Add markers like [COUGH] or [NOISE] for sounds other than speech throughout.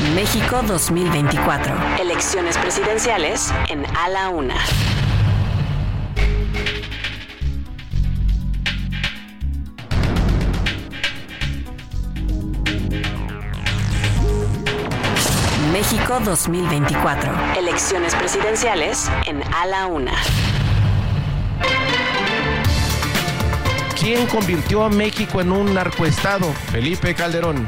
México 2024. Elecciones presidenciales en A la Una. México 2024. Elecciones presidenciales en A la Una. ¿Quién convirtió a México en un narcoestado? Felipe Calderón.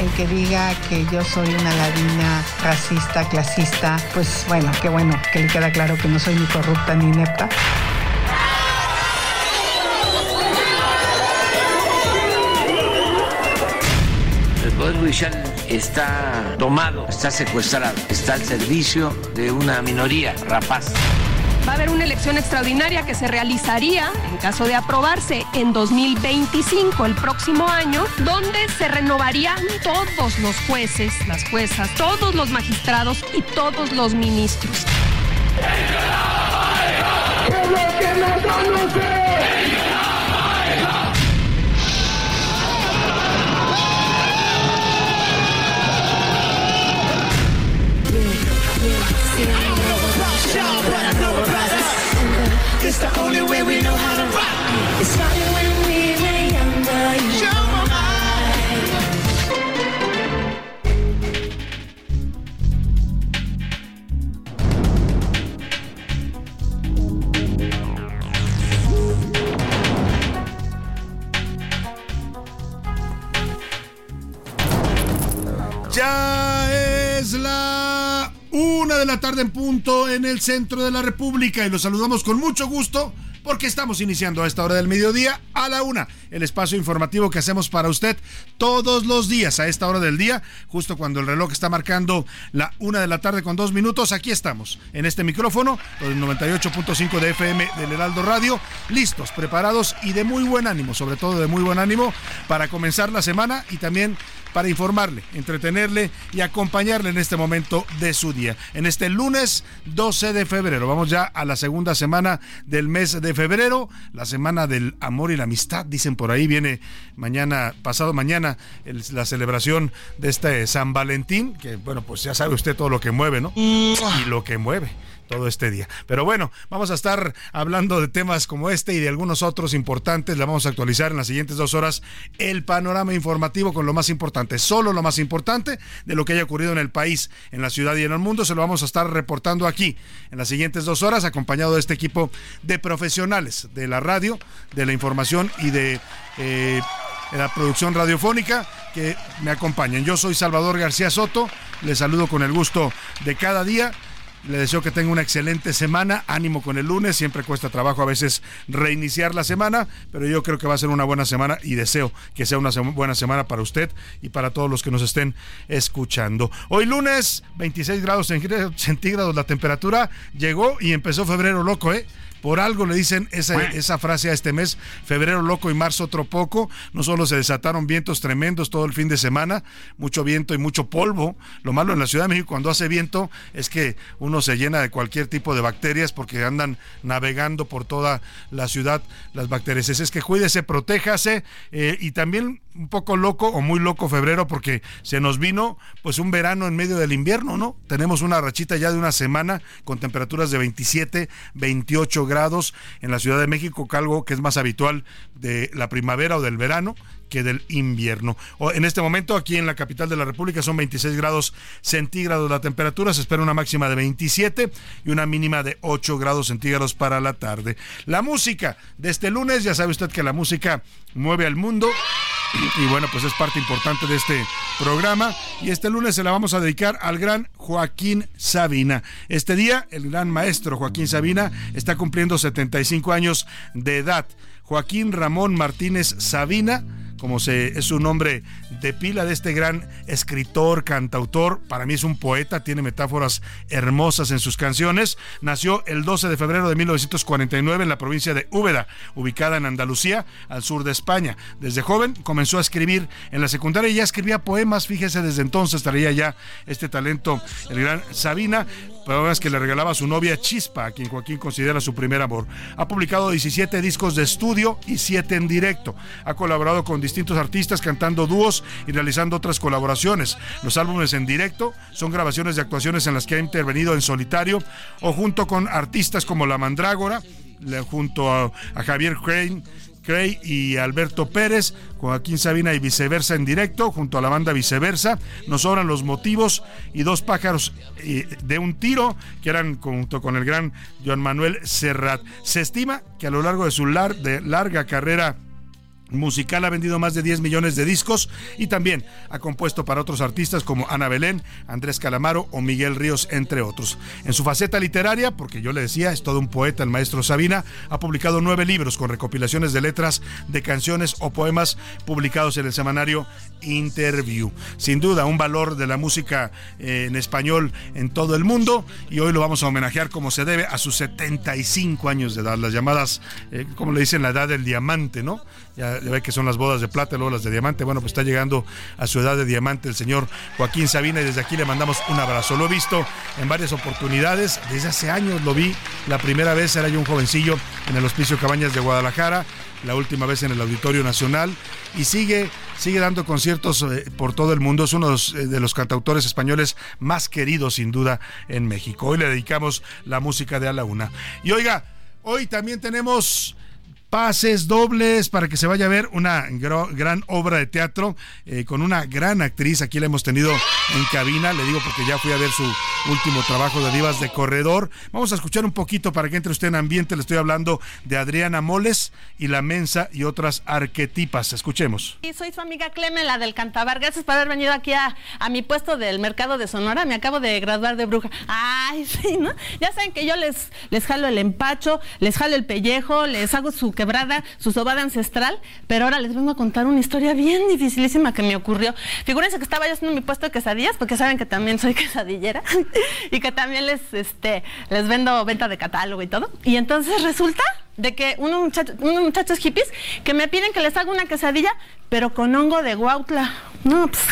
El que diga que yo soy una ladina racista, clasista, pues bueno, qué bueno que le queda claro que no soy ni corrupta ni inepta. El Poder Judicial está tomado, está secuestrado, está al servicio de una minoría rapaz. Va a haber una elección extraordinaria que se realizaría, en caso de aprobarse, en 2025, el próximo año, donde se renovarían todos los jueces, las juezas, todos los magistrados y todos los ministros. It's the only way we know how to rock. It started when we were younger. You know my mind. Ya es la una de la tarde en punto en el centro de la República y los saludamos con mucho gusto porque estamos iniciando a esta hora del mediodía a la una, el espacio informativo que hacemos para usted todos los días a esta hora del día, justo cuando el reloj está marcando la una de la tarde con dos minutos. Aquí estamos en este micrófono, el 98.5 de FM del Heraldo Radio, listos, preparados y de muy buen ánimo, sobre todo de muy buen ánimo para comenzar la semana y también para informarle, entretenerle y acompañarle en este momento de su día. En este lunes 12 de febrero, vamos ya a la segunda semana del mes de febrero, la semana del amor y la amistad, dicen por ahí, viene mañana, pasado mañana, el- la celebración de este San Valentín, que bueno, pues ya sabe usted todo lo que mueve, ¿no? Y lo que mueve todo este día. Pero bueno, vamos a estar hablando de temas como este y de algunos otros importantes. Le vamos a actualizar en las siguientes dos horas el panorama informativo con lo más importante, solo lo más importante de lo que haya ocurrido en el país, en la ciudad y en el mundo. Se lo vamos a estar reportando aquí en las siguientes dos horas, acompañado de este equipo de profesionales de la radio, de la información y de... eh, la producción radiofónica que me acompañan. Yo soy Salvador García Soto, les saludo con el gusto de cada día. Le deseo que tenga una excelente semana. Ánimo con el lunes. Siempre cuesta trabajo a veces reiniciar la semana, pero yo creo que va a ser una buena semana y deseo que sea una buena semana para usted y para todos los que nos estén escuchando. Hoy lunes, 26 grados centí- centígrados la temperatura. Llegó y empezó febrero loco, ¿eh? Por algo le dicen esa, esa frase a este mes, febrero loco y marzo otro poco. No solo se desataron vientos tremendos todo el fin de semana, mucho viento y mucho polvo. Lo malo en la Ciudad de México cuando hace viento es que uno se llena de cualquier tipo de bacterias porque andan navegando por toda la ciudad las bacterias. Es que cuídese, protéjase eh, y también un poco loco o muy loco febrero porque se nos vino pues un verano en medio del invierno, ¿no? Tenemos una rachita ya de una semana con temperaturas de 27, 28 grados en la Ciudad de México, algo que es más habitual de la primavera o del verano que del invierno. En este momento, aquí en la capital de la República, son 26 grados centígrados la temperatura. Se espera una máxima de 27 y una mínima de 8 grados centígrados para la tarde. La música de este lunes, ya sabe usted que la música mueve al mundo. Y bueno, pues es parte importante de este programa. Y este lunes se la vamos a dedicar al gran Joaquín Sabina. Este día, el gran maestro Joaquín Sabina está cumpliendo 75 años de edad. Joaquín Ramón Martínez Sabina como se, es su nombre de pila de este gran escritor, cantautor. Para mí es un poeta, tiene metáforas hermosas en sus canciones. Nació el 12 de febrero de 1949 en la provincia de Úbeda, ubicada en Andalucía, al sur de España. Desde joven comenzó a escribir en la secundaria y ya escribía poemas. Fíjese, desde entonces traía ya este talento, el gran Sabina poemas que le regalaba a su novia Chispa, a quien Joaquín considera su primer amor. Ha publicado 17 discos de estudio y 7 en directo. Ha colaborado con distintos artistas cantando dúos y realizando otras colaboraciones. Los álbumes en directo son grabaciones de actuaciones en las que ha intervenido en solitario o junto con artistas como La Mandrágora, junto a, Javier Crane, Cray y Alberto Pérez, Joaquín Sabina y viceversa en directo, junto a la banda viceversa. Nos sobran los motivos y dos pájaros eh, de un tiro, que eran junto con el gran Joan Manuel Serrat. Se estima que a lo largo de su larga carrera musical ha vendido más de 10 millones de discos y también ha compuesto para otros artistas como Ana Belén, Andrés Calamaro o Miguel Ríos, entre otros. En su faceta literaria, porque yo le decía, es todo un poeta, el maestro Sabina, ha publicado nueve libros con recopilaciones de letras de canciones o poemas publicados en el semanario Interview. Sin duda, un valor de la música eh, en español en todo el mundo y hoy lo vamos a homenajear como se debe a sus 75 años de edad, las llamadas, eh, como le dicen, la edad del diamante, ¿no? Ya, ve que son las bodas de plata, luego las de diamante. Bueno, pues está llegando a su edad de diamante el señor Joaquín Sabina y desde aquí le mandamos un abrazo. Lo he visto en varias oportunidades, desde hace años lo vi. La primera vez era yo un jovencillo en el Hospicio Cabañas de Guadalajara, la última vez en el Auditorio Nacional y sigue sigue dando conciertos eh, por todo el mundo. Es uno de los, cantautores españoles más queridos, sin duda, en México. Hoy le dedicamos la música de A la Una. Y oiga, hoy también tenemos pases dobles para que se vaya a ver una gran obra de teatro eh, con una gran actriz. Aquí la hemos tenido en cabina, le digo porque ya fui a ver su último trabajo de Divas de Corredor. Vamos a escuchar un poquito para que entre usted en ambiente. Le estoy hablando de Adriana Moles y La Mensa y otras arquetipas. Escuchemos. Y soy su amiga Clemen, la del Cantabar. Gracias por haber venido aquí a, a mi puesto del mercado de Sonora. Me acabo de graduar de bruja. Ay, [LAUGHS] sí, ¿no? Ya saben que yo les, les jalo el empacho, les jalo el pellejo, les hago su quebrada, su sobada ancestral, pero ahora les vengo a contar una historia bien dificilísima que me ocurrió. Figúrense que estaba yo haciendo mi puesto de quesadillas, porque saben que también soy [LAUGHS] quesadillera y que también les, este, les vendo venta de catálogo y todo. Y entonces resulta de que unos muchachos, unos muchachos hippies que me piden que les haga una quesadilla, pero con hongo de guautla. No, pues,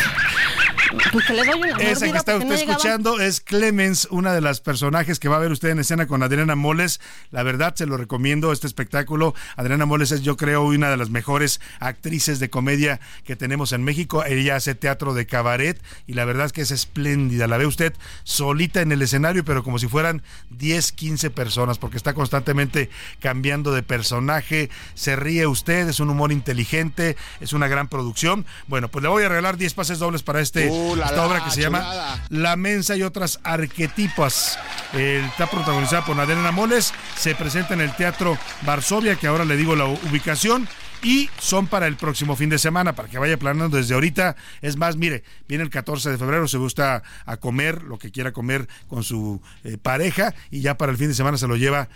pues que le doy una Esa que está usted escuchando es Clemens, una de las personajes que va a ver usted en escena con Adriana Moles. La verdad, se lo recomiendo este espectáculo. Adriana Moles es, yo creo, una de las mejores actrices de comedia que tenemos en México. Ella hace teatro de cabaret y la verdad es que es espléndida. La ve usted solita en el escenario, pero como si fueran 10, 15 personas, porque está constantemente cambiando de personaje. Se ríe usted, es un humor inteligente, es una gran producción. Bueno, pues le voy a regalar 10 pases dobles para este, uh, esta obra que se llama La Mensa y otras arquetipas. está protagonizada por Adriana Moles, se presenta en el Teatro Varsovia, que ahora le digo la ubicación y son para el próximo fin de semana, para que vaya planeando desde ahorita. Es más, mire, viene el 14 de febrero, se gusta a comer lo que quiera comer con su eh, pareja y ya para el fin de semana se lo lleva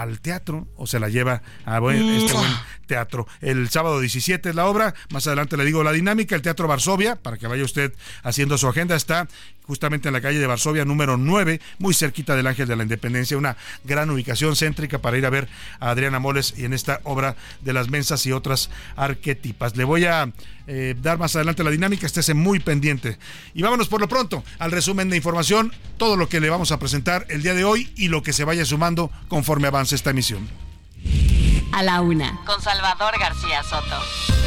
al teatro o se la lleva a este buen teatro. El sábado 17 es la obra, más adelante le digo la dinámica, el Teatro Varsovia, para que vaya usted haciendo su agenda, está justamente en la calle de Varsovia número 9, muy cerquita del Ángel de la Independencia, una gran ubicación céntrica para ir a ver a Adriana Moles y en esta obra de las mensas y otras arquetipas. Le voy a eh, dar más adelante la dinámica, estése muy pendiente. Y vámonos por lo pronto al resumen de información, todo lo que le vamos a presentar el día de hoy y lo que se vaya sumando conforme avance esta emisión. A la una, con Salvador García Soto.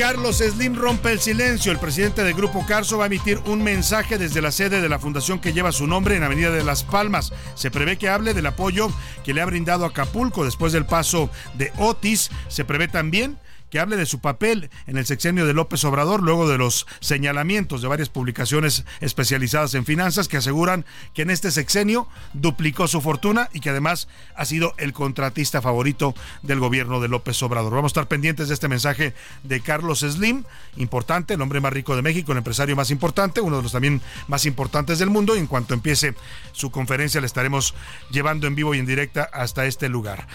Carlos Slim rompe el silencio. El presidente del Grupo Carso va a emitir un mensaje desde la sede de la fundación que lleva su nombre en Avenida de Las Palmas. Se prevé que hable del apoyo que le ha brindado Acapulco después del paso de Otis. Se prevé también que hable de su papel en el sexenio de López Obrador, luego de los señalamientos de varias publicaciones especializadas en finanzas que aseguran que en este sexenio duplicó su fortuna y que además ha sido el contratista favorito del gobierno de López Obrador. Vamos a estar pendientes de este mensaje de Carlos Slim, importante, el hombre más rico de México, el empresario más importante, uno de los también más importantes del mundo. Y en cuanto empiece su conferencia, le estaremos llevando en vivo y en directa hasta este lugar.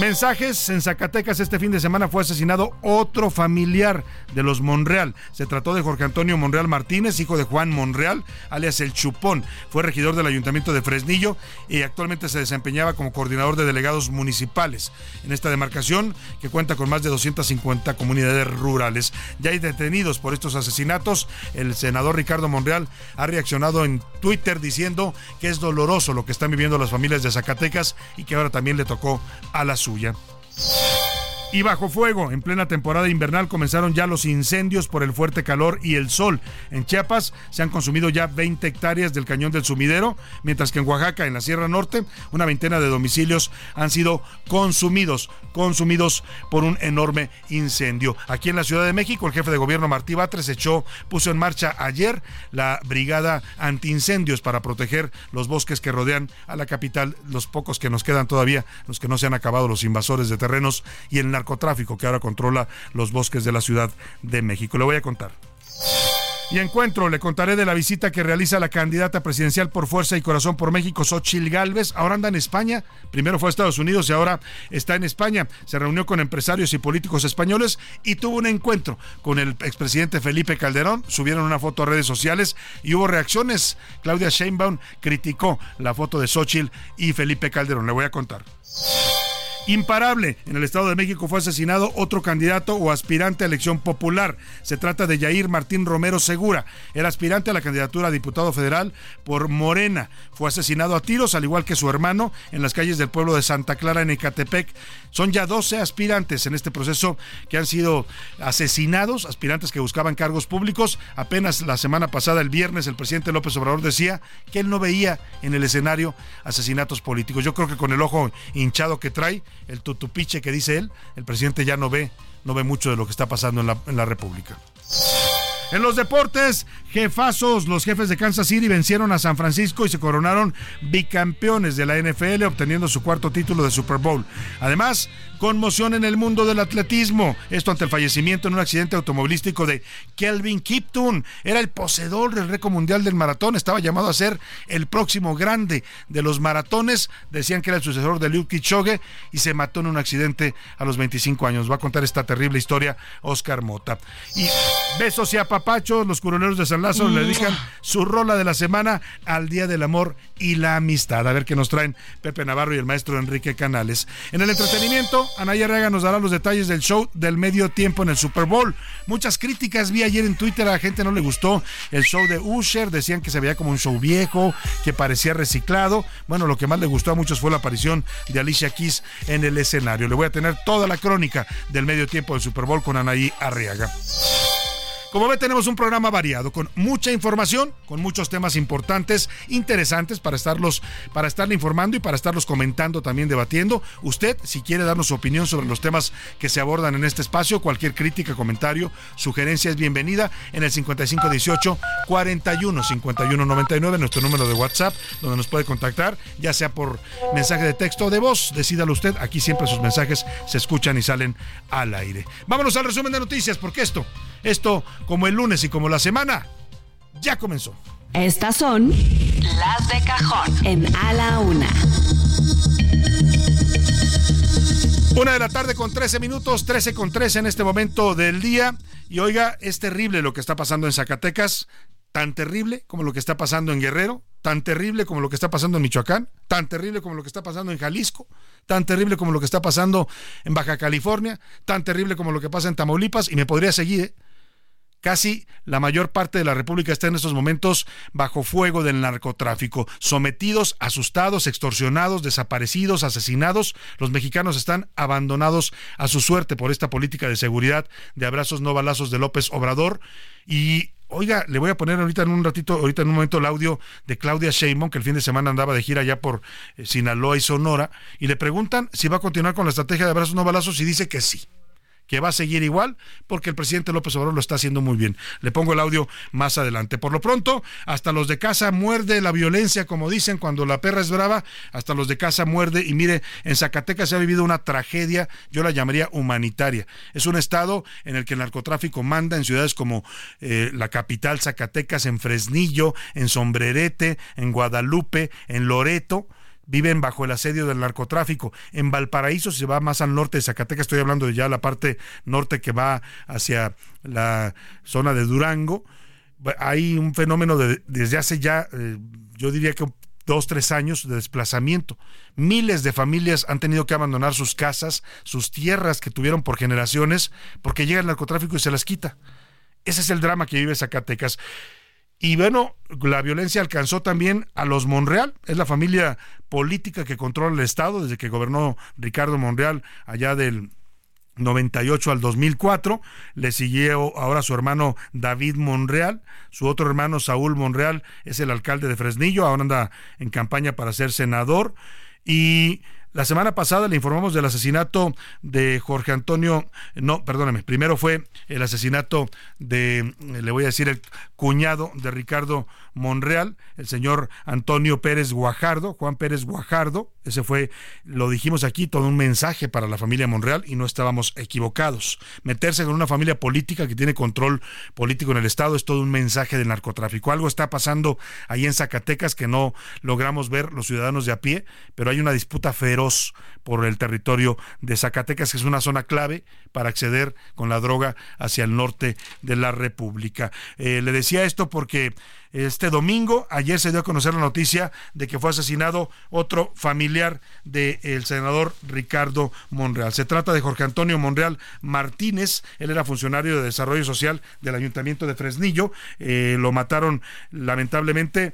Mensajes en Zacatecas este fin de semana fue asesinado otro familiar de los Monreal. Se trató de Jorge Antonio Monreal Martínez, hijo de Juan Monreal, alias El Chupón. Fue regidor del Ayuntamiento de Fresnillo y actualmente se desempeñaba como coordinador de delegados municipales en esta demarcación que cuenta con más de 250 comunidades rurales. Ya hay detenidos por estos asesinatos. El senador Ricardo Monreal ha reaccionado en Twitter diciendo que es doloroso lo que están viviendo las familias de Zacatecas y que ahora también le tocó a la Tetsuya. Y bajo fuego, en plena temporada invernal comenzaron ya los incendios por el fuerte calor y el sol. En Chiapas se han consumido ya 20 hectáreas del cañón del sumidero, mientras que en Oaxaca, en la Sierra Norte, una veintena de domicilios han sido consumidos, consumidos por un enorme incendio. Aquí en la Ciudad de México, el jefe de gobierno Martí Batres echó, puso en marcha ayer la brigada antiincendios para proteger los bosques que rodean a la capital, los pocos que nos quedan todavía, los que no se han acabado, los invasores de terrenos y el narcotráfico que ahora controla los bosques de la Ciudad de México. Le voy a contar. Y encuentro, le contaré de la visita que realiza la candidata presidencial por Fuerza y Corazón por México, Xochil Gálvez. Ahora anda en España. Primero fue a Estados Unidos y ahora está en España. Se reunió con empresarios y políticos españoles y tuvo un encuentro con el expresidente Felipe Calderón. Subieron una foto a redes sociales y hubo reacciones. Claudia Sheinbaum criticó la foto de Xochil y Felipe Calderón. Le voy a contar. Imparable. En el Estado de México fue asesinado otro candidato o aspirante a elección popular. Se trata de Yair Martín Romero Segura. Era aspirante a la candidatura a diputado federal por Morena. Fue asesinado a tiros, al igual que su hermano, en las calles del pueblo de Santa Clara, en Ecatepec. Son ya 12 aspirantes en este proceso que han sido asesinados, aspirantes que buscaban cargos públicos. Apenas la semana pasada, el viernes, el presidente López Obrador decía que él no veía en el escenario asesinatos políticos. Yo creo que con el ojo hinchado que trae, el tutupiche que dice él, el presidente ya no ve, no ve mucho de lo que está pasando en la, en la República. En los deportes, jefazos, los jefes de Kansas City vencieron a San Francisco y se coronaron bicampeones de la NFL, obteniendo su cuarto título de Super Bowl. Además, conmoción en el mundo del atletismo. Esto ante el fallecimiento en un accidente automovilístico de Kelvin Kipton. Era el poseedor del récord mundial del maratón. Estaba llamado a ser el próximo grande de los maratones. Decían que era el sucesor de Luke Kipchoge y se mató en un accidente a los 25 años. Va a contar esta terrible historia Oscar Mota. Y besos y apapachos. Los curoneros de San Lázaro le dedican su rola de la semana al Día del Amor y la Amistad. A ver qué nos traen Pepe Navarro y el maestro Enrique Canales. En el entretenimiento, Anaya Rega nos dará los detalles del show del medio tiempo en el Super Bowl. Muchas críticas vi ayer en Twitter, a la gente no le gustó el show de Usher, decían que se veía como un show viejo, que parecía reciclado. Bueno, lo que más le gustó a muchos fue la aparición de Alicia Keys en el escenario. Le voy a tener toda la crónica del medio tiempo del Super Bowl con Anaí Arriaga. Como ve, tenemos un programa variado, con mucha información, con muchos temas importantes, interesantes para estarlos, para estarle informando y para estarlos comentando, también debatiendo. Usted, si quiere darnos su opinión sobre los temas que se abordan en este espacio, cualquier crítica, comentario, sugerencia es bienvenida en el 5518 41 51 99, nuestro número de WhatsApp, donde nos puede contactar, ya sea por mensaje de texto o de voz. Decídalo usted, aquí siempre sus mensajes se escuchan y salen al aire. Vámonos al resumen de noticias, porque esto, esto, como el lunes y como la semana, ya comenzó. Estas son las de cajón en A la Una. Una de la tarde con 13 minutos, 13 con 13 en este momento del día. Y oiga, es terrible lo que está pasando en Zacatecas, tan terrible como lo que está pasando en Guerrero, tan terrible como lo que está pasando en Michoacán, tan terrible como lo que está pasando en Jalisco, tan terrible como lo que está pasando en Baja California, tan terrible como lo que pasa en Tamaulipas, y me podría seguir. ¿eh? Casi la mayor parte de la República está en estos momentos bajo fuego del narcotráfico, sometidos, asustados, extorsionados, desaparecidos, asesinados. Los mexicanos están abandonados a su suerte por esta política de seguridad de abrazos no balazos de López Obrador. Y oiga, le voy a poner ahorita en un ratito, ahorita en un momento el audio de Claudia Sheinbaum, que el fin de semana andaba de gira allá por eh, Sinaloa y Sonora, y le preguntan si va a continuar con la estrategia de abrazos no balazos y dice que sí que va a seguir igual porque el presidente López Obrador lo está haciendo muy bien. Le pongo el audio más adelante. Por lo pronto, hasta los de casa muerde la violencia, como dicen, cuando la perra es brava, hasta los de casa muerde. Y mire, en Zacatecas se ha vivido una tragedia, yo la llamaría humanitaria. Es un estado en el que el narcotráfico manda en ciudades como eh, la capital Zacatecas, en Fresnillo, en Sombrerete, en Guadalupe, en Loreto viven bajo el asedio del narcotráfico. En Valparaíso, si se va más al norte de Zacatecas, estoy hablando de ya la parte norte que va hacia la zona de Durango, hay un fenómeno de, desde hace ya, eh, yo diría que dos, tres años de desplazamiento. Miles de familias han tenido que abandonar sus casas, sus tierras que tuvieron por generaciones, porque llega el narcotráfico y se las quita. Ese es el drama que vive Zacatecas. Y bueno, la violencia alcanzó también a los Monreal, es la familia política que controla el Estado desde que gobernó Ricardo Monreal allá del 98 al 2004, le siguió ahora su hermano David Monreal, su otro hermano Saúl Monreal es el alcalde de Fresnillo, ahora anda en campaña para ser senador. Y la semana pasada le informamos del asesinato de Jorge Antonio, no, perdóneme, primero fue el asesinato de, le voy a decir, el cuñado de Ricardo Monreal, el señor Antonio Pérez Guajardo, Juan Pérez Guajardo, ese fue, lo dijimos aquí, todo un mensaje para la familia Monreal y no estábamos equivocados. Meterse con una familia política que tiene control político en el Estado es todo un mensaje del narcotráfico. Algo está pasando ahí en Zacatecas que no logramos ver los ciudadanos de a pie, pero hay una disputa feroz por el territorio de Zacatecas, que es una zona clave para acceder con la droga hacia el norte de la República. Eh, le decía esto porque este domingo. Ayer se dio a conocer la noticia de que fue asesinado otro familiar del senador Ricardo Monreal. Se trata de Jorge Antonio Monreal Martínez. Él era funcionario de desarrollo social del Ayuntamiento de Fresnillo. Eh, lo mataron lamentablemente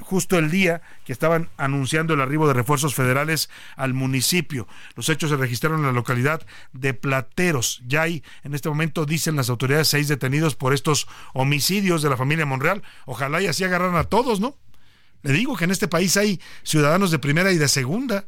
justo el día que estaban anunciando el arribo de refuerzos federales al municipio. Los hechos se registraron en la localidad de Plateros. Ya hay, en este momento, dicen las autoridades, seis detenidos por estos homicidios de la familia Monreal. Ojalá y así agarran a todos, ¿no? Le digo que en este país hay ciudadanos de primera y de segunda.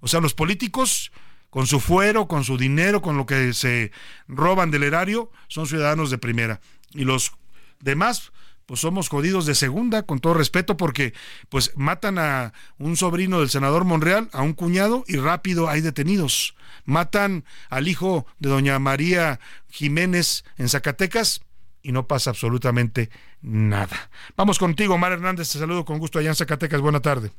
O sea, los políticos, con su fuero, con su dinero, con lo que se roban del erario, son ciudadanos de primera. Y los demás, pues somos jodidos de segunda, con todo respeto, porque pues matan a un sobrino del senador Monreal, a un cuñado, y rápido hay detenidos. Matan al hijo de doña María Jiménez en Zacatecas, y no pasa absolutamente nada. Vamos contigo, Mar Hernández, te saludo con gusto allá en Zacatecas. Buena tarde.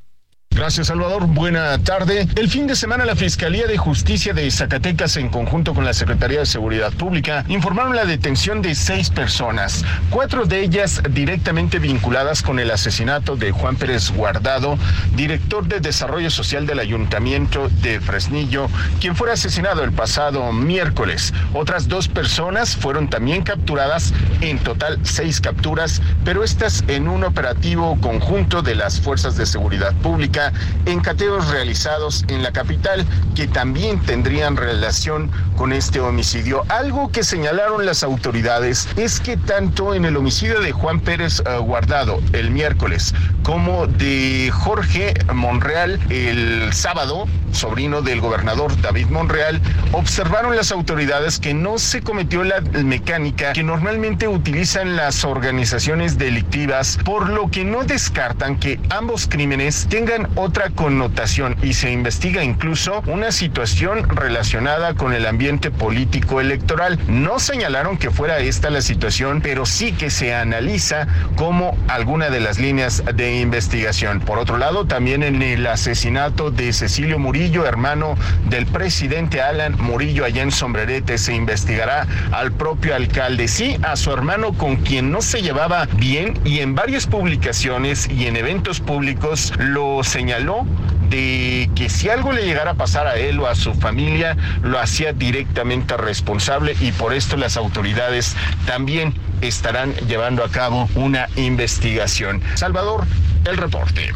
Gracias, Salvador. Buena tarde. El fin de semana, la Fiscalía de Justicia de Zacatecas, en conjunto con la Secretaría de Seguridad Pública, informaron la detención de seis personas, cuatro de ellas directamente vinculadas con el asesinato de Juan Pérez Guardado, director de Desarrollo Social del Ayuntamiento de Fresnillo, quien fue asesinado el pasado miércoles. Otras dos personas fueron también capturadas, en total seis capturas, pero estas en un operativo conjunto de las Fuerzas de Seguridad Pública en cateos realizados en la capital que también tendrían relación con este homicidio. Algo que señalaron las autoridades es que tanto en el homicidio de Juan Pérez uh, Guardado el miércoles como de Jorge Monreal el sábado, sobrino del gobernador David Monreal, observaron las autoridades que no se cometió la mecánica que normalmente utilizan las organizaciones delictivas, por lo que no descartan que ambos crímenes tengan otra connotación y se investiga incluso una situación relacionada con el ambiente político electoral. No señalaron que fuera esta la situación, pero sí que se analiza como alguna de las líneas de investigación. Por otro lado, también en el asesinato de Cecilio Murillo, hermano del presidente Alan Murillo allá en Sombrerete, se investigará al propio alcalde, sí, a su hermano con quien no se llevaba bien y en varias publicaciones y en eventos públicos lo señaló de que si algo le llegara a pasar a él o a su familia, lo hacía directamente responsable y por esto las autoridades también estarán llevando a cabo una investigación. Salvador, el reporte.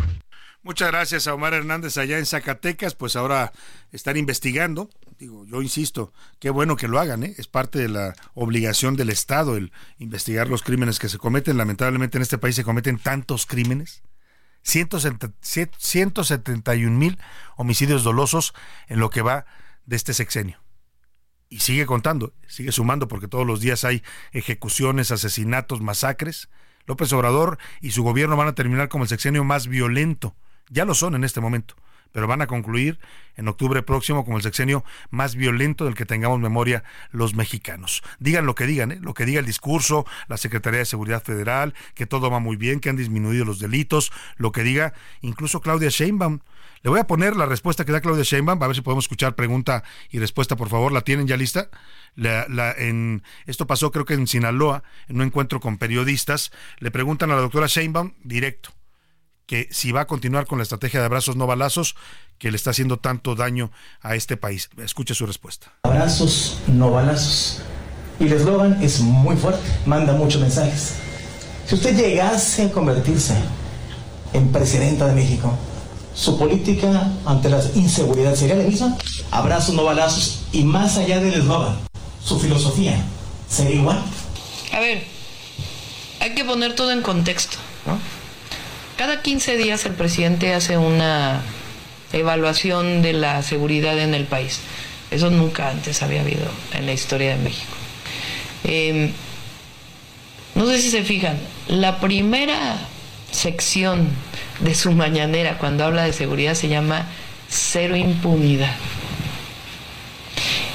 Muchas gracias a Omar Hernández allá en Zacatecas, pues ahora están investigando. Digo, yo insisto, qué bueno que lo hagan, ¿eh? es parte de la obligación del Estado el investigar los crímenes que se cometen. Lamentablemente en este país se cometen tantos crímenes 171 mil homicidios dolosos en lo que va de este sexenio. y sigue contando, sigue sumando porque todos los días hay ejecuciones, asesinatos, masacres. López Obrador y su gobierno van a terminar como el sexenio más violento. Ya lo son en este momento, pero van a concluir en octubre próximo como el sexenio más violento del que tengamos memoria los mexicanos. Digan lo que digan, ¿eh? lo que diga el discurso, la Secretaría de Seguridad Federal, que todo va muy bien, que han disminuido los delitos, lo que diga incluso Claudia Sheinbaum. Le voy a poner la respuesta que da Claudia Sheinbaum, a ver si podemos escuchar pregunta y respuesta, por favor. ¿La tienen ya lista? La, la, en, esto pasó creo que en Sinaloa, en un encuentro con periodistas. Le preguntan a la doctora Sheinbaum directo que si va a continuar con la estrategia de abrazos no balazos que le está haciendo tanto daño a este país. Escuche su respuesta. Abrazos no balazos. Y el eslogan es muy fuerte, manda muchos mensajes. Si usted llegase a convertirse en presidenta de México, su política ante la inseguridad sería la misma. Abrazos, no balazos. Y más allá del eslogan, su filosofía sería igual. A ver, hay que poner todo en contexto. ¿no? Cada 15 días el presidente hace una evaluación de la seguridad en el país. Eso nunca antes había habido en la historia de México. Eh, no sé si se fijan, la primera sección de su mañanera cuando habla de seguridad se llama cero impunidad.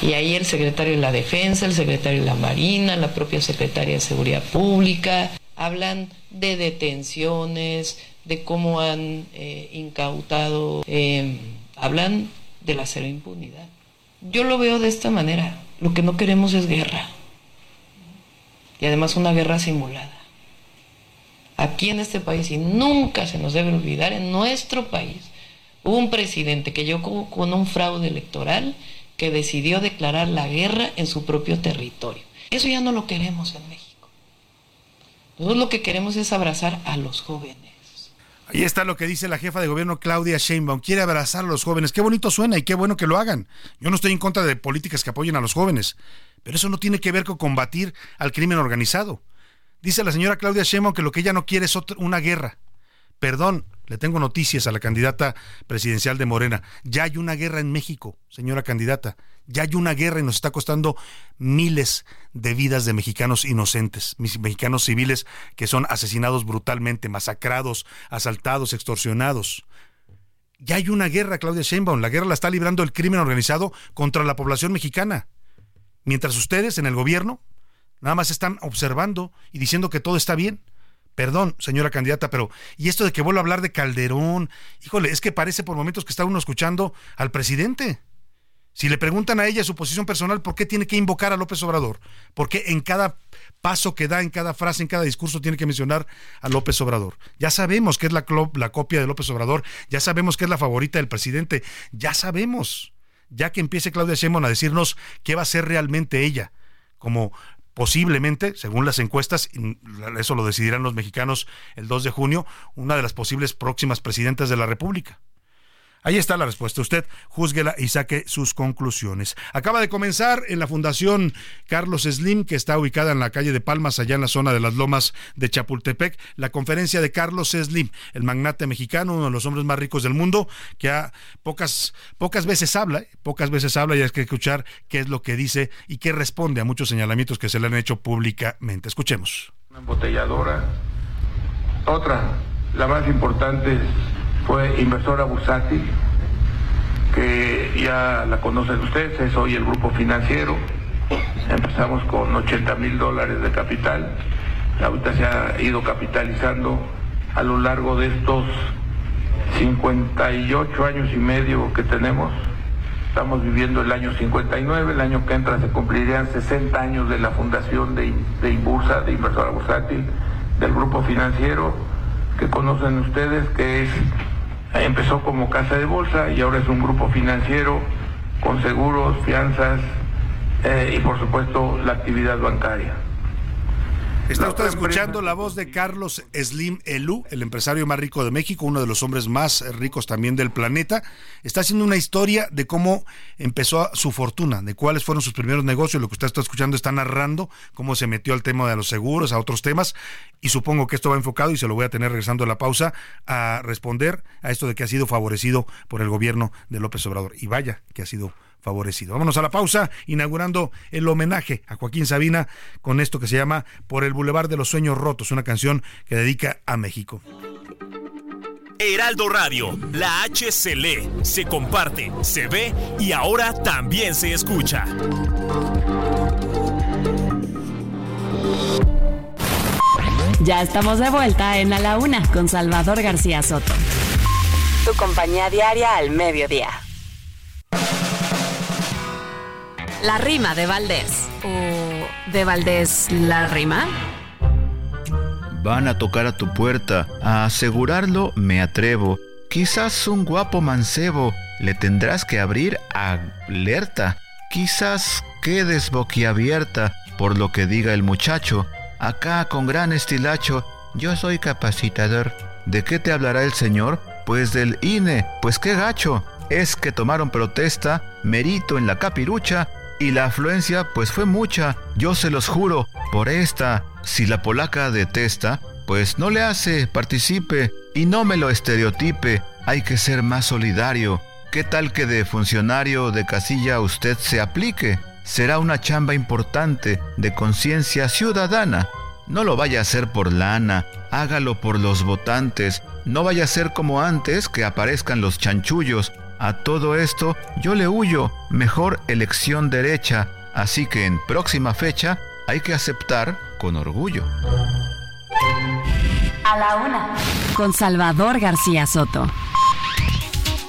Y ahí el secretario de la Defensa, el secretario de la Marina, la propia secretaria de Seguridad Pública, hablan de detenciones, de cómo han eh, incautado, eh, hablan de la cero impunidad. Yo lo veo de esta manera. Lo que no queremos es guerra. Y además una guerra simulada. Aquí en este país, y nunca se nos debe olvidar, en nuestro país, hubo un presidente que llegó con un fraude electoral que decidió declarar la guerra en su propio territorio. Eso ya no lo queremos en México. Nosotros lo que queremos es abrazar a los jóvenes. Ahí está lo que dice la jefa de gobierno Claudia Sheinbaum. Quiere abrazar a los jóvenes. Qué bonito suena y qué bueno que lo hagan. Yo no estoy en contra de políticas que apoyen a los jóvenes, pero eso no tiene que ver con combatir al crimen organizado. Dice la señora Claudia Sheinbaum que lo que ella no quiere es otra, una guerra. Perdón, le tengo noticias a la candidata presidencial de Morena. Ya hay una guerra en México, señora candidata. Ya hay una guerra y nos está costando miles de vidas de mexicanos inocentes, mexicanos civiles que son asesinados brutalmente, masacrados, asaltados, extorsionados. Ya hay una guerra, Claudia Sheinbaum. La guerra la está librando el crimen organizado contra la población mexicana. Mientras ustedes en el gobierno nada más están observando y diciendo que todo está bien. Perdón, señora candidata, pero ¿y esto de que vuelvo a hablar de Calderón? Híjole, es que parece por momentos que está uno escuchando al presidente. Si le preguntan a ella su posición personal, ¿por qué tiene que invocar a López Obrador? ¿Por qué en cada paso que da, en cada frase, en cada discurso tiene que mencionar a López Obrador? Ya sabemos que es la, copia de López Obrador, ya sabemos que es la favorita del presidente, ya sabemos. Ya que empiece Claudia Sheinbaum a decirnos qué va a ser realmente ella, como posiblemente, según las encuestas, eso lo decidirán los mexicanos el 2 de junio, una de las posibles próximas presidentas de la República. Ahí está la respuesta. Usted júzguela y saque sus conclusiones. Acaba de comenzar en la Fundación Carlos Slim, que está ubicada en la calle de Palmas, allá en la zona de las Lomas de Chapultepec, la conferencia de Carlos Slim, el magnate mexicano, uno de los hombres más ricos del mundo, que a pocas, pocas veces habla, pocas veces habla y hay que escuchar qué es lo que dice y qué responde a muchos señalamientos que se le han hecho públicamente. Escuchemos. Una embotelladora. Otra, la más importante fue inversora bursátil, que ya la conocen ustedes, es hoy el grupo financiero. Empezamos con 80 mil dólares de capital, ahorita se ha ido capitalizando a lo largo de estos 58 años y medio que tenemos. Estamos viviendo el año 59, el año que entra se cumplirían 60 años de la fundación de, de de Inversora Bursátil, del grupo financiero que conocen ustedes, que es Empezó como casa de bolsa y ahora es un grupo financiero con seguros, fianzas eh, y por supuesto la actividad bancaria. Está usted escuchando la voz de Carlos Slim Elú, el empresario más rico de México, uno de los hombres más ricos también del planeta. Está haciendo una historia de cómo empezó su fortuna, de cuáles fueron sus primeros negocios. Lo que usted está escuchando está narrando cómo se metió al tema de los seguros, a otros temas. Y supongo que esto va enfocado, y se lo voy a tener regresando a la pausa, a responder a esto de que ha sido favorecido por el gobierno de López Obrador. Y vaya que ha sido favorecido. Vámonos a la pausa, inaugurando el homenaje a Joaquín Sabina con esto que se llama Por el Boulevard de los Sueños Rotos, una canción que dedica a México. Heraldo Radio, la H se lee, se comparte, se ve y ahora también se escucha. Ya estamos de vuelta en A la Una con Salvador García Soto. Tu compañía diaria al mediodía. La rima de Valdés. ¿O de Valdés la rima? Van a tocar a tu puerta, a asegurarlo me atrevo. Quizás un guapo mancebo le tendrás que abrir alerta. Quizás quedes boquiabierta por lo que diga el muchacho. Acá con gran estilacho, yo soy capacitador. ¿De qué te hablará el señor? Pues del INE, pues qué gacho. Es que tomaron protesta, merito en la capirucha, y la afluencia pues fue mucha, yo se los juro, por esta. Si la polaca detesta, pues no le hace, participe, y no me lo estereotipe, hay que ser más solidario. ¿Qué tal que de funcionario de casilla usted se aplique? Será una chamba importante de conciencia ciudadana. No lo vaya a hacer por lana, hágalo por los votantes. No vaya a ser como antes que aparezcan los chanchullos. A todo esto yo le huyo, mejor elección derecha. Así que en próxima fecha hay que aceptar con orgullo. A la Una con Salvador García Soto.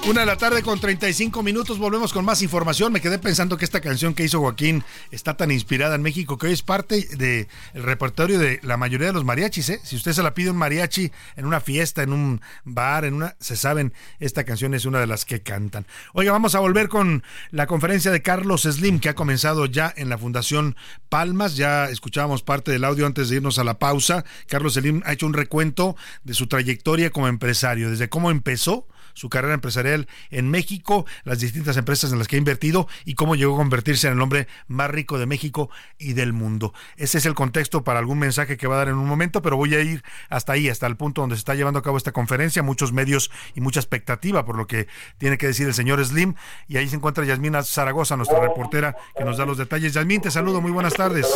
Una de la tarde con 35 minutos, volvemos con más información. Me quedé pensando que esta canción que hizo Joaquín está tan inspirada en México que hoy es parte del repertorio de la mayoría de los mariachis. ¿eh? Si usted se la pide un mariachi en una fiesta, en un bar, en una, se saben, esta canción es una de las que cantan. Oiga, vamos a volver con la conferencia de Carlos Slim que ha comenzado ya en la Fundación Palmas. Ya escuchábamos parte del audio antes de irnos a la pausa. Carlos Slim ha hecho un recuento de su trayectoria como empresario, desde cómo empezó su carrera empresarial en México, las distintas empresas en las que ha invertido y cómo llegó a convertirse en el hombre más rico de México y del mundo. Ese es el contexto para algún mensaje que va a dar en un momento, pero voy a ir hasta ahí, hasta el punto donde se está llevando a cabo esta conferencia, muchos medios y mucha expectativa por lo que tiene que decir el señor Slim. Y ahí se encuentra Yasmina Zaragoza, nuestra reportera, que nos da los detalles. Yasmín, te saludo, muy buenas tardes.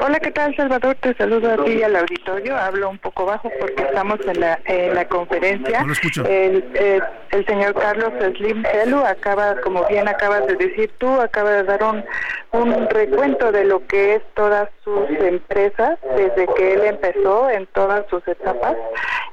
Hola, ¿qué tal, Salvador? Te saludo a ti y al auditorio. Hablo un poco bajo porque estamos en la, en la conferencia. No lo escucho. El, el señor Carlos Slim Helu acaba, como bien acabas de decir tú, acaba de dar un, un recuento de lo que es todas sus empresas desde que él empezó en todas sus etapas.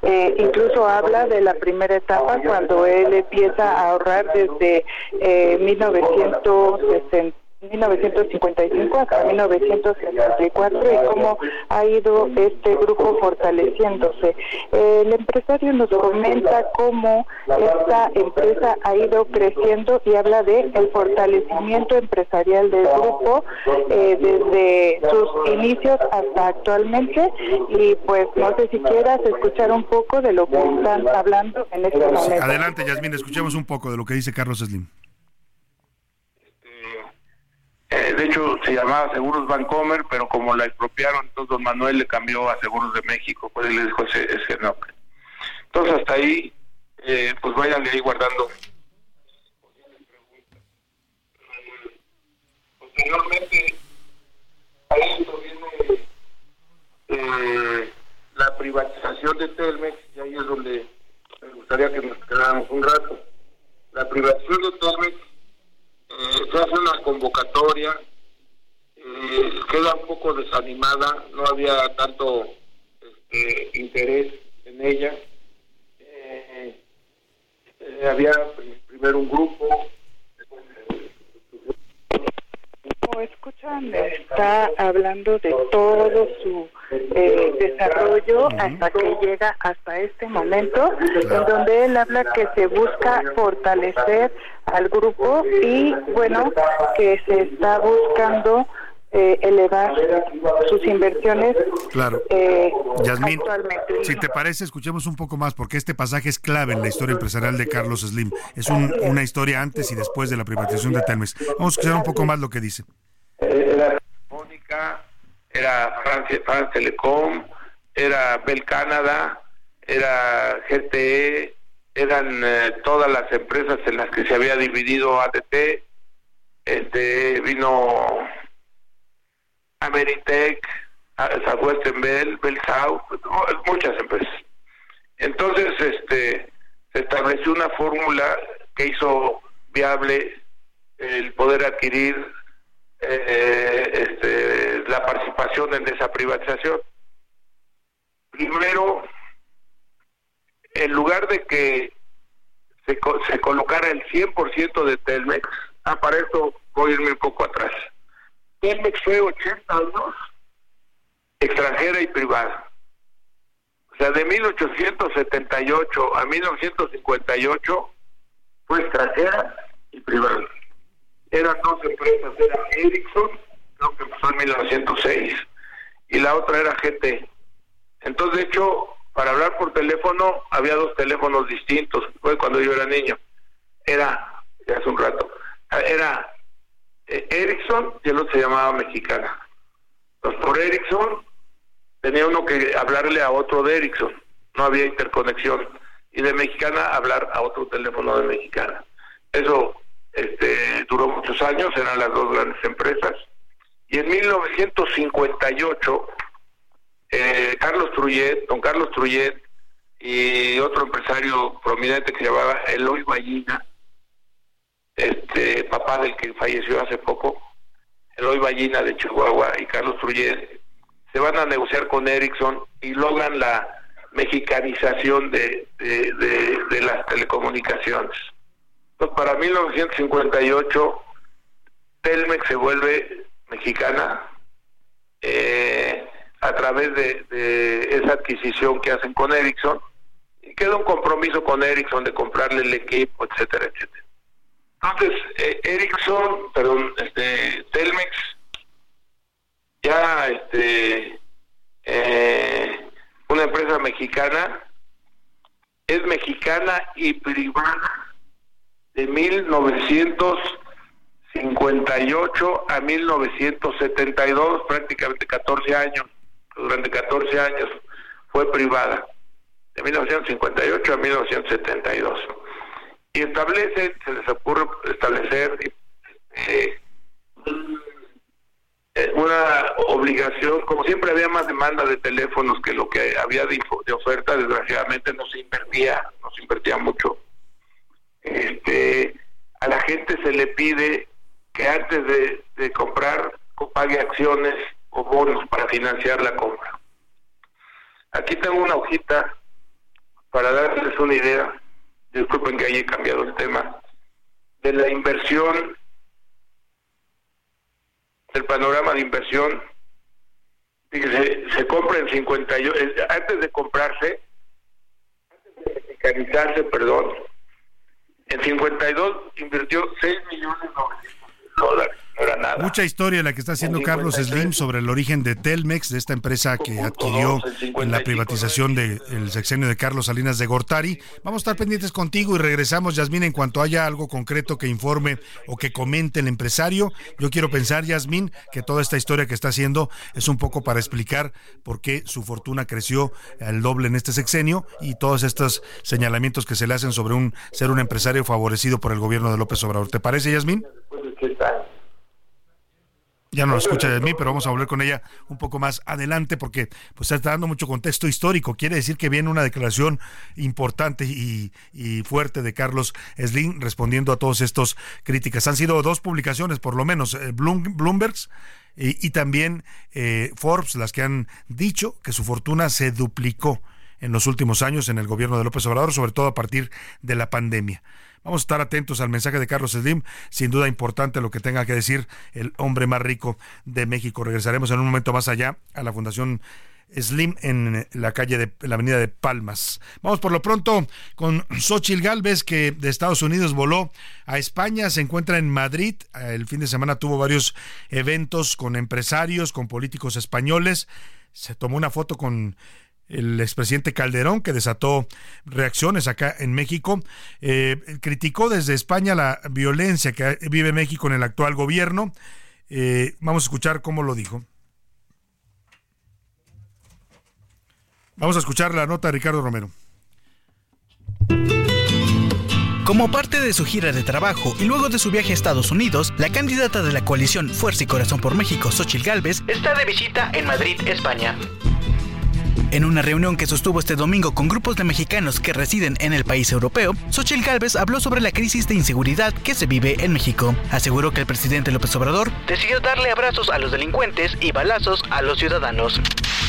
Eh, incluso habla de la primera etapa cuando él empieza a ahorrar desde eh, 1960. 1955 hasta 1964 y cómo ha ido este grupo fortaleciéndose. El empresario nos comenta cómo esta empresa ha ido creciendo y habla de el fortalecimiento empresarial del grupo eh, desde sus inicios hasta actualmente y pues no sé si quieras escuchar un poco de lo que están hablando en este momento. Adelante, Yasmín, escuchemos un poco de lo que dice Carlos Slim. Eh, de hecho, se llamaba Seguros Bancomer, pero como la expropiaron, entonces don Manuel le cambió a Seguros de México, pues le dijo ese, ese nombre. Entonces, hasta ahí, eh, pues váyanle ahí guardando. Posteriormente, a eh, la privatización de Telmex, y ahí es donde me gustaría que nos quedáramos un rato. La privatización de Telmex eh, se hace una convocatoria, eh, queda un poco desanimada, no había tanto este, interés en ella. Eh, eh, había primero un grupo. Como escuchan, está hablando de todo su eh, desarrollo hasta que llega hasta este momento, en donde él habla que se busca fortalecer al grupo y, bueno, que se está buscando eh, elevar sus inversiones Claro. eh, Yasmín, si te parece, escuchemos un poco más, porque este pasaje es clave en la historia empresarial de Carlos Slim. Es un- una historia antes y después de la privatización de Telmex. Vamos a escuchar un poco más lo que dice. Era Telefónica, era France Telecom, era Bell Canada, era GTE, eran eh, todas las empresas en las que se había dividido ADT, este, vino Ameritech, Southwestern Bell, Bell South, muchas empresas. Entonces, este, se estableció una fórmula que hizo viable el poder adquirir eh, este, la participación en esa privatización. Primero, en lugar de que se, se colocara el 100% de Telmex, ah, para esto voy a irme un poco atrás. Telmex fue 80 años extranjera y privada. O sea, de 1878 a 1958 fue extranjera y privada. Eran dos empresas, era Ericsson, creo que empezó en 1906, y la otra era GT. Entonces, de hecho, para hablar por teléfono había dos teléfonos distintos, fue cuando yo era niño. Era, ya hace un rato, era Ericsson y el se llamaba Mexicana. Entonces, por Ericsson tenía uno que hablarle a otro de Ericsson, no había interconexión. Y de Mexicana hablar a otro teléfono de Mexicana. Eso este, duró muchos años, eran las dos grandes empresas. Y en 1958, eh, Carlos Truyet, don Carlos Truyet y otro empresario prominente que se llamaba Eloy Ballina, este papá del que falleció hace poco, Eloy Ballina de Chihuahua y Carlos Truyet, se van a negociar con Ericsson y logran la mexicanización de, de, las telecomunicaciones. Entonces, para 1958, Telmex se vuelve mexicana eh, a través de, esa adquisición que hacen con Ericsson y queda un compromiso con Ericsson de comprarle el equipo, etcétera, etcétera. Entonces, eh, Ericsson, perdón, este, Telmex ya este eh, una empresa mexicana es mexicana y privada de 1958 a 1972 prácticamente 14 años durante 14 años fue privada de 1958 a 1972 y establece se les ocurre establecer eh, una obligación, como siempre había más demanda de teléfonos que lo que había de, oferta, desgraciadamente no se invertía, no se invertía mucho. Este, a la gente se le pide que antes de, de comprar pague acciones o bonos para financiar la compra. Aquí tengo una hojita para darles una idea, disculpen que haya cambiado el tema, de la inversión el panorama de inversión. Se compra en 58, antes de comprarse, antes de mexicanizarse, perdón, en 52 invirtió 6 millones de. Mucha historia la que está haciendo Carlos Slim sobre el origen de Telmex, de esta empresa que adquirió en la privatización del sexenio de Carlos Salinas de Gortari. Vamos a estar pendientes contigo y regresamos, Yasmín, en cuanto haya algo concreto que informe o que comente el empresario. Yo quiero pensar, Yasmín, que toda esta historia que está haciendo es un poco para explicar por qué su fortuna creció al doble en este sexenio y todos estos señalamientos que se le hacen sobre un ser un empresario favorecido por el gobierno de López Obrador. ¿Te parece, Yasmín? Ya no lo escucha de mí, pero vamos a volver con ella un poco más adelante porque pues está dando mucho contexto histórico. Quiere decir que viene una declaración importante y, fuerte de Carlos Slim respondiendo a todas estas críticas. Han sido dos publicaciones, por lo menos, eh, Bloomberg y, también eh, Forbes, las que han dicho que su fortuna se duplicó en los últimos años en el gobierno de López Obrador, sobre todo a partir de la pandemia. Vamos a estar atentos al mensaje de Carlos Slim, sin duda importante lo que tenga que decir el hombre más rico de México. Regresaremos en un momento más allá a la Fundación Slim en la calle de la avenida de Palmas. Vamos por lo pronto con Xochil Galvez, que de Estados Unidos voló a España, se encuentra en Madrid. El fin de semana tuvo varios eventos con empresarios, con políticos españoles. Se tomó una foto con el expresidente Calderón, que desató reacciones acá en México, eh, criticó desde España la violencia que vive México en el actual gobierno. Eh, vamos a escuchar cómo lo dijo. Vamos a escuchar la nota de Ricardo Romero. Como parte de su gira de trabajo y luego de su viaje a Estados Unidos, la candidata de la coalición Fuerza y Corazón por México, Xochil Gálvez, está de visita en Madrid, España. En una reunión que sostuvo este domingo con grupos de mexicanos que residen en el país europeo, Xochitl Gálvez habló sobre la crisis de inseguridad que se vive en México. Aseguró que el presidente López Obrador decidió darle abrazos a los delincuentes y balazos a los ciudadanos.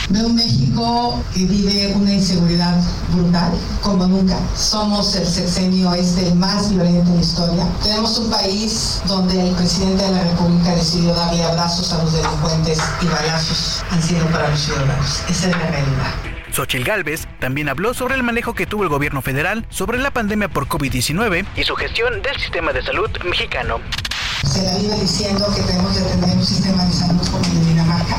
Veo un México que vive una inseguridad brutal, como nunca. Somos el sexenio este más violento en la historia. Tenemos un país donde el presidente de la República decidió darle abrazos a los delincuentes y balazos han sido para los ciudadanos. Esa es la realidad. Xochitl Gálvez también habló sobre el manejo que tuvo el gobierno federal sobre la pandemia por COVID-19 y su gestión del sistema de salud mexicano. Se la vive diciendo que tenemos que tener un sistema de salud como el de Dinamarca.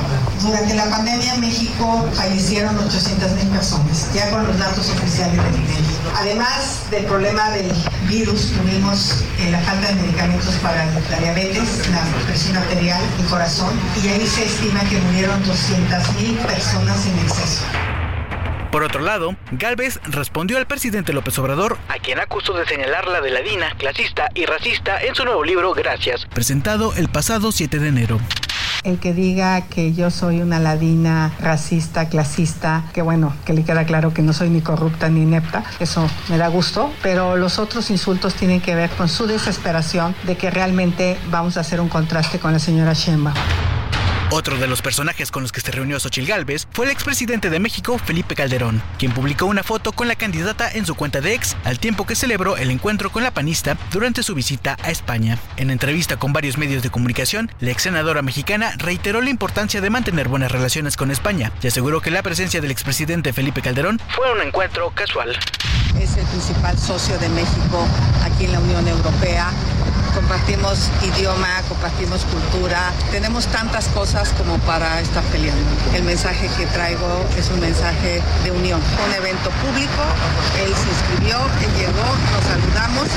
Durante la pandemia en México fallecieron 800 mil personas, ya con los datos oficiales del INEGI. Además del problema del virus, tuvimos eh, la falta de medicamentos para la diabetes, la presión arterial, el corazón, y ahí se estima que murieron 200 mil personas en exceso. Por otro lado, Galvez respondió al presidente López Obrador, a quien acusó de señalarla de ladina, clasista y racista en su nuevo libro Gracias, presentado el pasado 7 de enero. El que diga que yo soy una ladina racista, clasista, que bueno, que le queda claro que no soy ni corrupta ni inepta, eso me da gusto, pero los otros insultos tienen que ver con su desesperación de que realmente vamos a hacer un contraste con la señora Sheinbaum. Otro de los personajes con los que se reunió Xochil Gálvez fue el expresidente de México, Felipe Calderón, quien publicó una foto con la candidata en su cuenta de ex al tiempo que celebró el encuentro con la panista durante su visita a España. En entrevista con varios medios de comunicación, la ex senadora mexicana reiteró la importancia de mantener buenas relaciones con España y aseguró que la presencia del expresidente Felipe Calderón fue un encuentro casual. Es el principal socio de México aquí en la Unión Europea compartimos idioma, compartimos cultura, tenemos tantas cosas como para estar peleando. El mensaje que traigo es un mensaje de unión. Un evento público, él se inscribió, él llegó, nos saludamos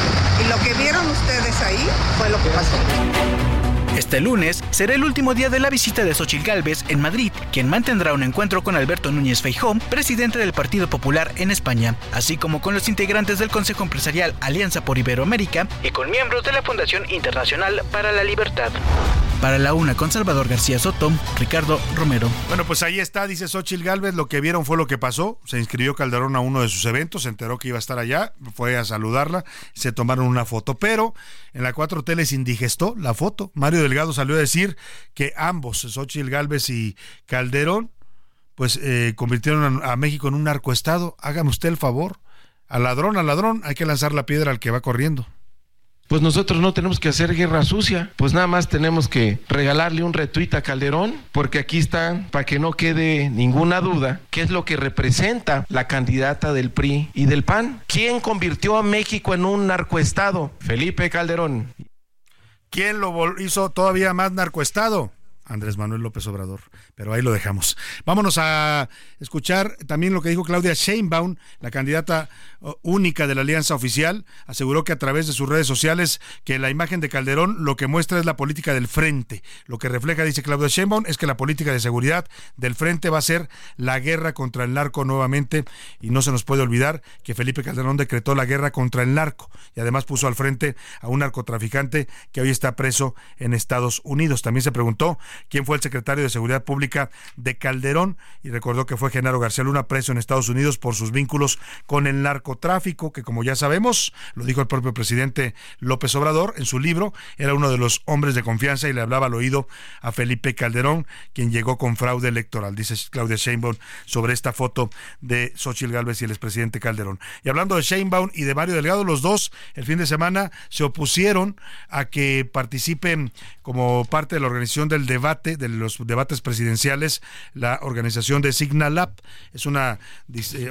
y lo que vieron ustedes ahí fue lo que pasó. Este lunes será el último día de la visita de Xochitl Gálvez en Madrid, quien mantendrá un encuentro con Alberto Núñez Feijóo, presidente del Partido Popular en España, así como con los integrantes del Consejo Empresarial Alianza por Iberoamérica y con miembros de la Fundación Internacional para la Libertad. Para la una con Salvador García Soto, Ricardo Romero. Bueno, pues ahí está, dice Xochitl Galvez, lo que vieron fue lo que pasó. Se inscribió Calderón a uno de sus eventos, se enteró que iba a estar allá, fue a saludarla, se tomaron una foto, pero en la 4T les indigestó la foto. Mario Delgado salió a decir que ambos, Xochitl Galvez y Calderón, pues eh, convirtieron a, a México en un narcoestado. Hágame usted el favor. Al ladrón, al ladrón, hay que lanzar la piedra al que va corriendo pues nosotros no tenemos que hacer guerra sucia, pues nada más tenemos que regalarle un retweet a Calderón, porque aquí está, para que no quede ninguna duda, qué es lo que representa la candidata del PRI y del PAN. ¿Quién convirtió a México en un narcoestado? Felipe Calderón. ¿Quién lo hizo todavía más narcoestado? Andrés Manuel López Obrador. Pero ahí lo dejamos. Vámonos a escuchar también lo que dijo Claudia Sheinbaum, la candidata única de la alianza oficial. Aseguró que a través de sus redes sociales que la imagen de Calderón lo que muestra es la política del frente. Lo que refleja, dice Claudia Sheinbaum, es que la política de seguridad del frente va a ser la guerra contra el narco nuevamente. Y no se nos puede olvidar que Felipe Calderón decretó la guerra contra el narco y además puso al frente a un narcotraficante que hoy está preso en Estados Unidos. También se preguntó quién fue el secretario de Seguridad Pública de Calderón y recordó que fue Genaro García Luna preso en Estados Unidos por sus vínculos con el narcotráfico, que como ya sabemos, lo dijo el propio presidente López Obrador en su libro, era uno de los hombres de confianza y le hablaba al oído a Felipe Calderón, quien llegó con fraude electoral, dice Claudia Sheinbaum sobre esta foto de Xochitl Gálvez y el expresidente Calderón. Y hablando de Sheinbaum y de Mario Delgado, los dos el fin de semana se opusieron a que participen como parte de la organización del debate, de los debates presidenciales, la organización de Signalab. Es una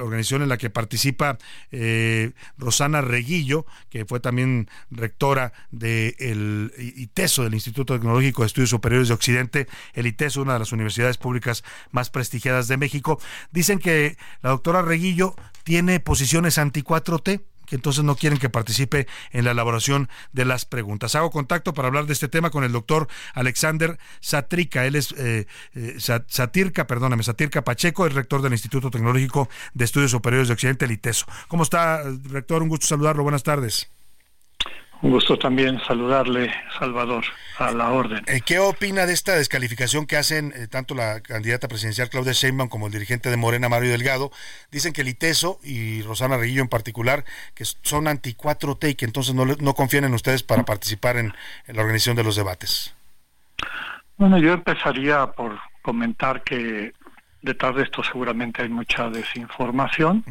organización en la que participa eh, Rosana Reguillo, que fue también rectora del ITESO, del Instituto Tecnológico de Estudios Superiores de Occidente, el ITESO, una de las universidades públicas más prestigiadas de México. Dicen que la doctora Reguillo tiene posiciones anti-4T entonces no quieren que participe en la elaboración de las preguntas. Hago contacto para hablar de este tema con el doctor Alexander Satrica. Él es eh, eh, Satirca, perdóname, Satirca Pacheco, el rector del Instituto Tecnológico de Estudios Superiores de Occidente, el ITESO. ¿Cómo está, rector? Un gusto saludarlo. Buenas tardes. Un gusto también saludarle, Salvador, a la orden. Eh, ¿Qué opina de esta descalificación que hacen eh, tanto la candidata presidencial Claudia Sheinbaum como el dirigente de Morena, Mario Delgado? Dicen que el ITESO y Rosana Reguillo en particular, que son anti 4T y que entonces no, no confían en ustedes para participar en, en la organización de los debates. Bueno, yo empezaría por comentar que detrás de esto seguramente hay mucha desinformación,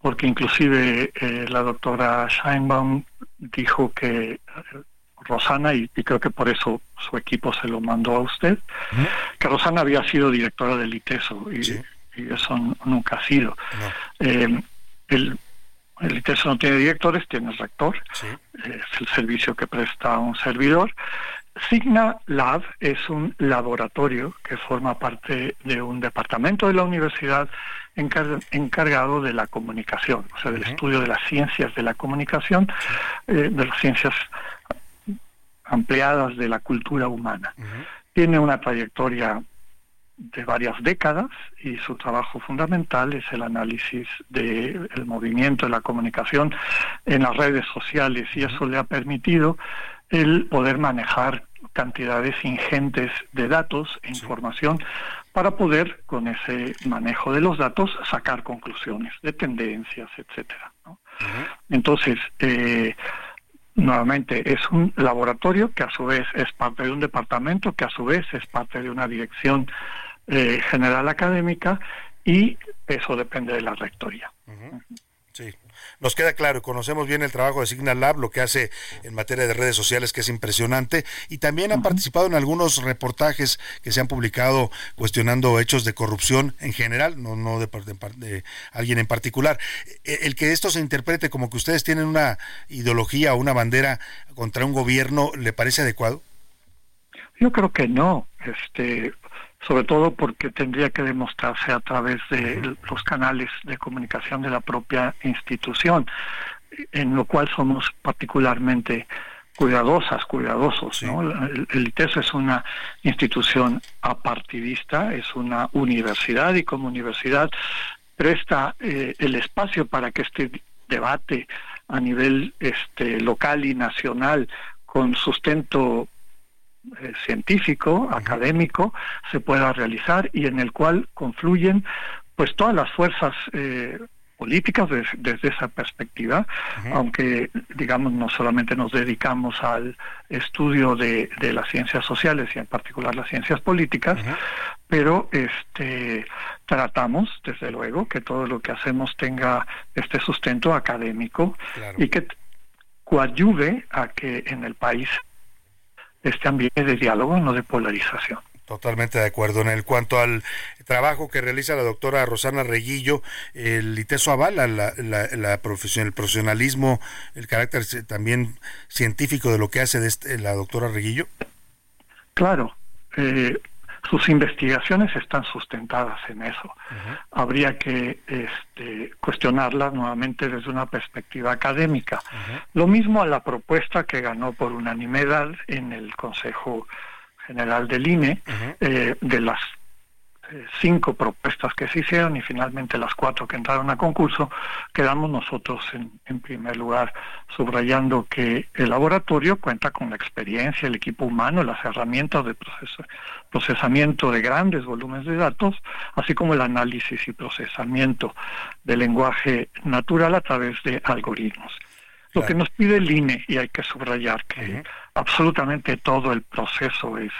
porque inclusive eh, la doctora Scheinbaum dijo que Rosana, y, y creo que por eso su equipo se lo mandó a usted, que Rosana había sido directora del ITESO, y, y eso nunca ha sido. Eh, el, el ITESO no tiene directores, tiene rector, es el servicio que presta un servidor. Signa Lab es un laboratorio que forma parte de un departamento de la universidad encar- encargado de la comunicación, o sea, del estudio de las ciencias de la comunicación, eh, de las ciencias ampliadas de la cultura humana. Tiene una trayectoria de varias décadas y su trabajo fundamental es el análisis del movimiento de la comunicación en las redes sociales y eso le ha permitido el poder manejar cantidades ingentes de datos e información para poder con ese manejo de los datos sacar conclusiones de tendencias, etcétera. ¿no? Entonces, eh, nuevamente es un laboratorio que a su vez es parte de un departamento, que a su vez es parte de una dirección eh, general académica y eso depende de la rectoría. Nos queda claro, conocemos bien el trabajo de Signal Lab, lo que hace en materia de redes sociales, que es impresionante, y también han participado en algunos reportajes que se han publicado cuestionando hechos de corrupción en general, no, no de, par- de de alguien en particular. Eh, El que esto se interprete como que ustedes tienen una ideología o una bandera contra un gobierno, ¿le parece adecuado? Yo creo que no, este, sobre todo porque tendría que demostrarse a través de los canales de comunicación de la propia institución, en lo cual somos particularmente cuidadosas, cuidadosos. ¿no? El, el ITESO es una institución apartidista, es una universidad y como universidad presta eh, el espacio para que este debate a nivel este, local y nacional con sustento eh, científico, académico, se pueda realizar y en el cual confluyen pues todas las fuerzas eh, políticas des- desde esa perspectiva, aunque digamos no solamente nos dedicamos al estudio de, de las ciencias sociales y en particular las ciencias políticas, pero este tratamos desde luego que todo lo que hacemos tenga este sustento académico y que coadyuve a que en el país este ambiente de diálogo, no de polarización. Totalmente de acuerdo. En el cuanto al trabajo que realiza la doctora Rosana Reguillo, el ITESO avala la, la, la profesión, el profesionalismo, el carácter ci- también científico de lo que hace de este- la doctora Reguillo. Claro, eh, sus investigaciones están sustentadas en eso. Habría que este, cuestionarlas nuevamente desde una perspectiva académica. Lo mismo a la propuesta que ganó por unanimidad en el Consejo General del INE, eh, de las cinco propuestas que se hicieron y finalmente las cuatro que entraron a concurso, quedamos nosotros en, en primer lugar subrayando que el laboratorio cuenta con la experiencia, el equipo humano, las herramientas de proceso- procesamiento de grandes volúmenes de datos, así como el análisis y procesamiento del lenguaje natural a través de algoritmos. Lo que nos pide el INE, y hay que subrayar que absolutamente todo el proceso es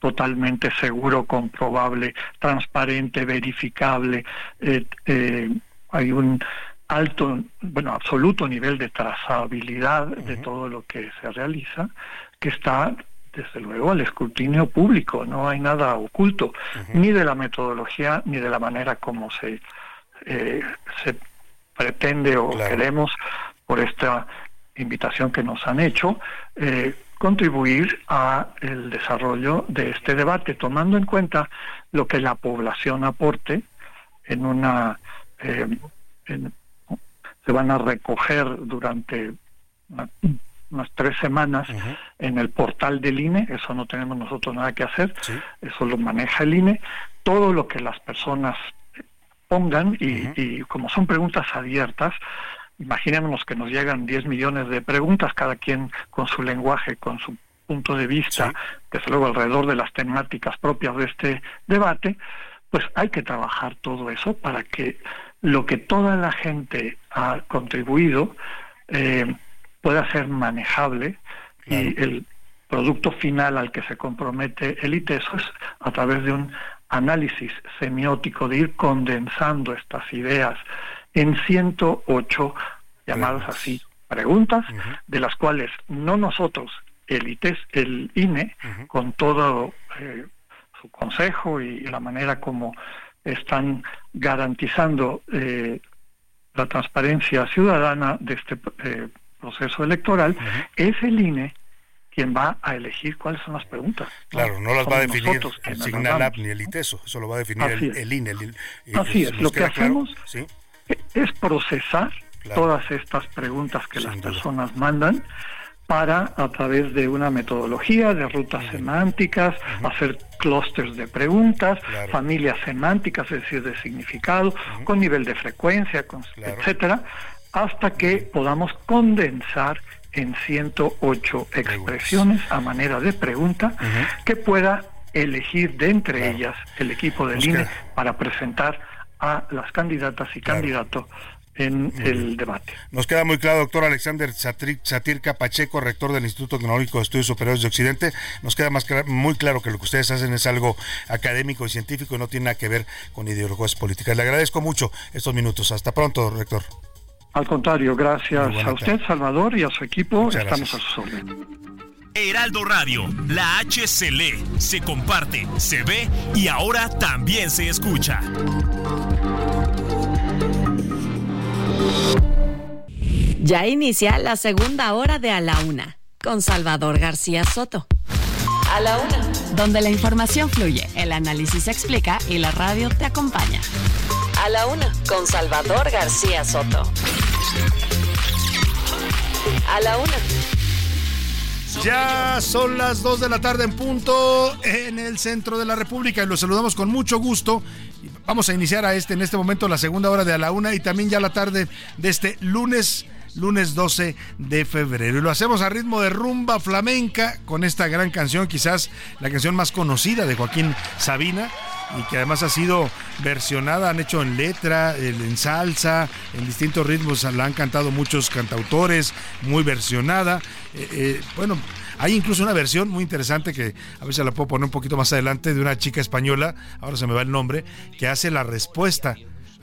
totalmente seguro, comprobable, transparente, verificable, eh, eh, hay un alto, bueno, absoluto nivel de trazabilidad de todo lo que se realiza, que está desde luego al escrutinio público, no hay nada oculto, ni de la metodología ni de la manera como se, eh, se pretende o queremos por esta invitación que nos han hecho, eh, contribuir a el desarrollo de este debate, tomando en cuenta lo que la población aporte en una eh, en- se van a recoger durante una- unas tres semanas en el portal del INE, eso no tenemos nosotros nada que hacer, eso lo maneja el INE, todo lo que las personas pongan y, y como son preguntas abiertas, imaginémonos que nos llegan 10 millones de preguntas, cada quien con su lenguaje, con su punto de vista, desde luego alrededor de las temáticas propias de este debate, pues hay que trabajar todo eso para que lo que toda la gente ha contribuido eh, pueda ser manejable y el producto final al que se compromete el ITESO es a través de un análisis semiótico, de ir condensando estas ideas en 108 llamadas así preguntas, de las cuales no nosotros, el ITES, el INE, con todo eh, su consejo y la manera como están garantizando eh, la transparencia ciudadana de este eh, proceso electoral, es el INE quien va a elegir cuáles son las preguntas. Claro, no las va a definir el Signalab mandamos. ni el ITESO, eso lo va a definir el, INE. el- Así es, ¿nos lo que claro? hacemos Sí. Es procesar Claro. todas estas preguntas que las personas mandan para, a través de una metodología de rutas semánticas, hacer clústeres de preguntas, familias semánticas, es decir, de significado, con nivel de frecuencia, con- etcétera, hasta que podamos condensar en 108 expresiones a manera de pregunta que pueda elegir de entre ellas el equipo del INE para presentar a las candidatas y candidatos en el debate. Nos queda muy claro, doctor Alexander Satirka Pacheco, rector del Instituto Tecnológico de Estudios Superiores de Occidente. Nos queda más clara- muy claro que lo que ustedes hacen es algo académico y científico y no tiene nada que ver con ideologías políticas. Le agradezco mucho estos minutos. Hasta pronto, rector. Al contrario, gracias a usted, Salvador, y a su equipo. Muchas Estamos gracias. a sus órdenes. Heraldo Radio, la H se lee, se comparte, se ve y ahora también se escucha. Ya inicia la segunda hora de A la Una con Salvador García Soto. A la Una. Donde la información fluye, el análisis se explica y la radio te acompaña. A la Una con Salvador García Soto. A la Una. Ya son las 2 de la tarde en punto en el centro de la República y los saludamos con mucho gusto. Vamos a iniciar a este en este momento la segunda hora de a la una y también ya la tarde de este lunes lunes 12 de febrero. Y lo hacemos a ritmo de rumba flamenca con esta gran canción, quizás la canción más conocida de Joaquín Sabina y que además ha sido versionada, han hecho en letra, en salsa, en distintos ritmos, la han cantado muchos cantautores, muy versionada. Eh, eh, bueno, hay incluso una versión muy interesante que a veces la puedo poner un poquito más adelante de una chica española, ahora se me va el nombre, que hace la respuesta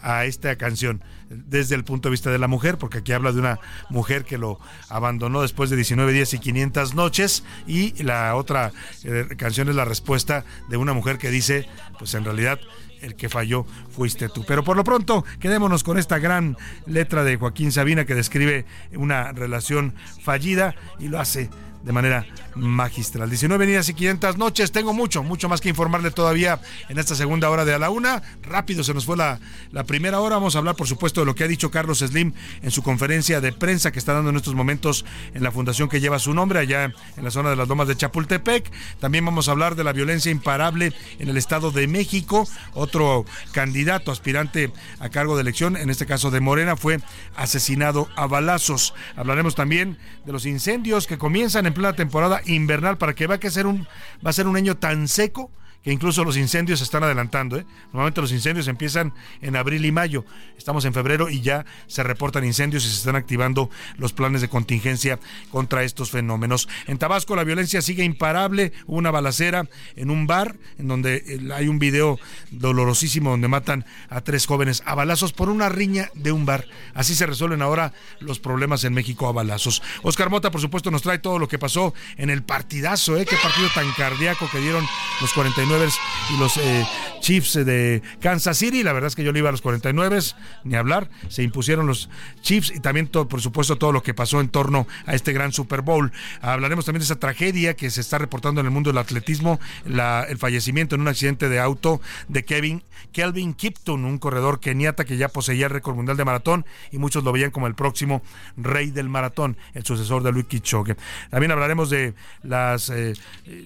a esta canción desde el punto de vista de la mujer, porque aquí habla de una mujer que lo abandonó después de 19 días y 500 noches, y la otra eh, canción es la respuesta de una mujer que dice, pues en realidad el que falló fuiste tú. Pero por lo pronto, quedémonos con esta gran letra de Joaquín Sabina que describe una relación fallida y lo hace de manera magistral. 19 días y 500 noches. Tengo mucho, mucho más que informarle todavía en esta segunda hora de a la una. Rápido se nos fue la, la primera hora. Vamos a hablar, por supuesto, de lo que ha dicho Carlos Slim en su conferencia de prensa que está dando en estos momentos en la fundación que lleva su nombre, allá en la zona de las Lomas de Chapultepec. También vamos a hablar de la violencia imparable en el Estado de México. Otro candidato, aspirante a cargo de elección, en este caso de Morena, fue asesinado a balazos. Hablaremos también de los incendios que comienzan en plena temporada invernal para que vea que ser un, va a ser un año tan seco incluso los incendios se están adelantando. ¿eh? Normalmente los incendios empiezan en abril y mayo. Estamos en febrero y ya se reportan incendios y se están activando los planes de contingencia contra estos fenómenos. En Tabasco la violencia sigue imparable. Hubo una balacera en un bar en donde eh, hay un video dolorosísimo donde matan a tres jóvenes a balazos por una riña de un bar. Así se resuelven ahora los problemas en México a balazos. Oscar Mota, por supuesto, nos trae todo lo que pasó en el partidazo, ¿eh? Qué partido tan cardíaco que dieron los 49 y los eh, Chiefs de Kansas City. La verdad es que yo le iba a los 49, ni hablar. Se impusieron los Chiefs y también, todo, por supuesto, todo lo que pasó en torno a este gran Super Bowl. Hablaremos también de esa tragedia que se está reportando en el mundo del atletismo, el fallecimiento en un accidente de auto de Kevin Kelvin Kipton, un corredor keniata que ya poseía el récord mundial de maratón y muchos lo veían como el próximo rey del maratón, el sucesor de Luis Kichogue. También hablaremos de los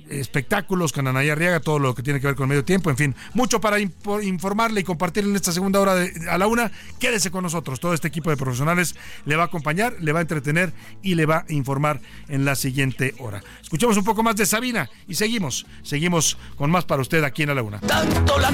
espectáculos con Anaya Arriaga, todo lo que tiene que ver con medio tiempo, en fin, mucho Mucho para informarle y compartir en esta segunda hora de, a la una. Quédese con nosotros. Todo este equipo de profesionales le va a acompañar, le va a entretener y le va a informar en la siguiente hora. Escuchemos un poco más de Sabina y seguimos. Seguimos con más para usted aquí en a la una.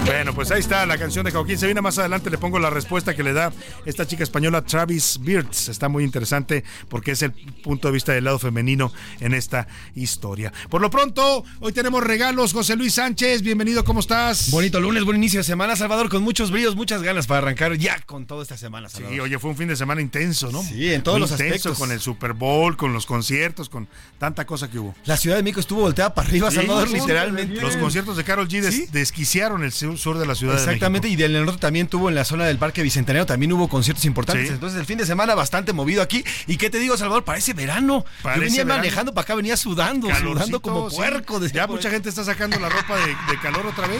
Bueno, pues ahí está la canción de Joaquín Sabina. Más adelante le pongo la respuesta que le da esta chica española Travis Beards. Está muy interesante porque es el punto de vista del lado femenino en esta historia. Por lo pronto, hoy tenemos regalos. José Luis Sánchez, bienvenido, ¿cómo estás? Bonito lunes, buen inicio de semana, Salvador, con muchos brillos, muchas ganas para arrancar ya con toda esta semana, Salvador. Sí, oye, fue un fin de semana intenso, ¿no? Sí, en todos Muy los intenso, aspectos. Con el Super Bowl, con los conciertos, con tanta cosa que hubo. La Ciudad de México estuvo volteada para arriba, Sí, Salvador, sí, literalmente. Los conciertos de Carol G des- Sí. desquiciaron el sur, sur de la Ciudad Exactamente, de y del norte también tuvo en la zona del Parque Bicentenario, también hubo conciertos importantes. Sí. Entonces, el fin de semana bastante movido aquí. ¿Y qué te digo, Salvador? Parece verano. Parece Yo venía verano. manejando para acá, venía sudando, sudando como sí. puerco. Ya mucha gente está sacando la ropa de, de calor otra vez.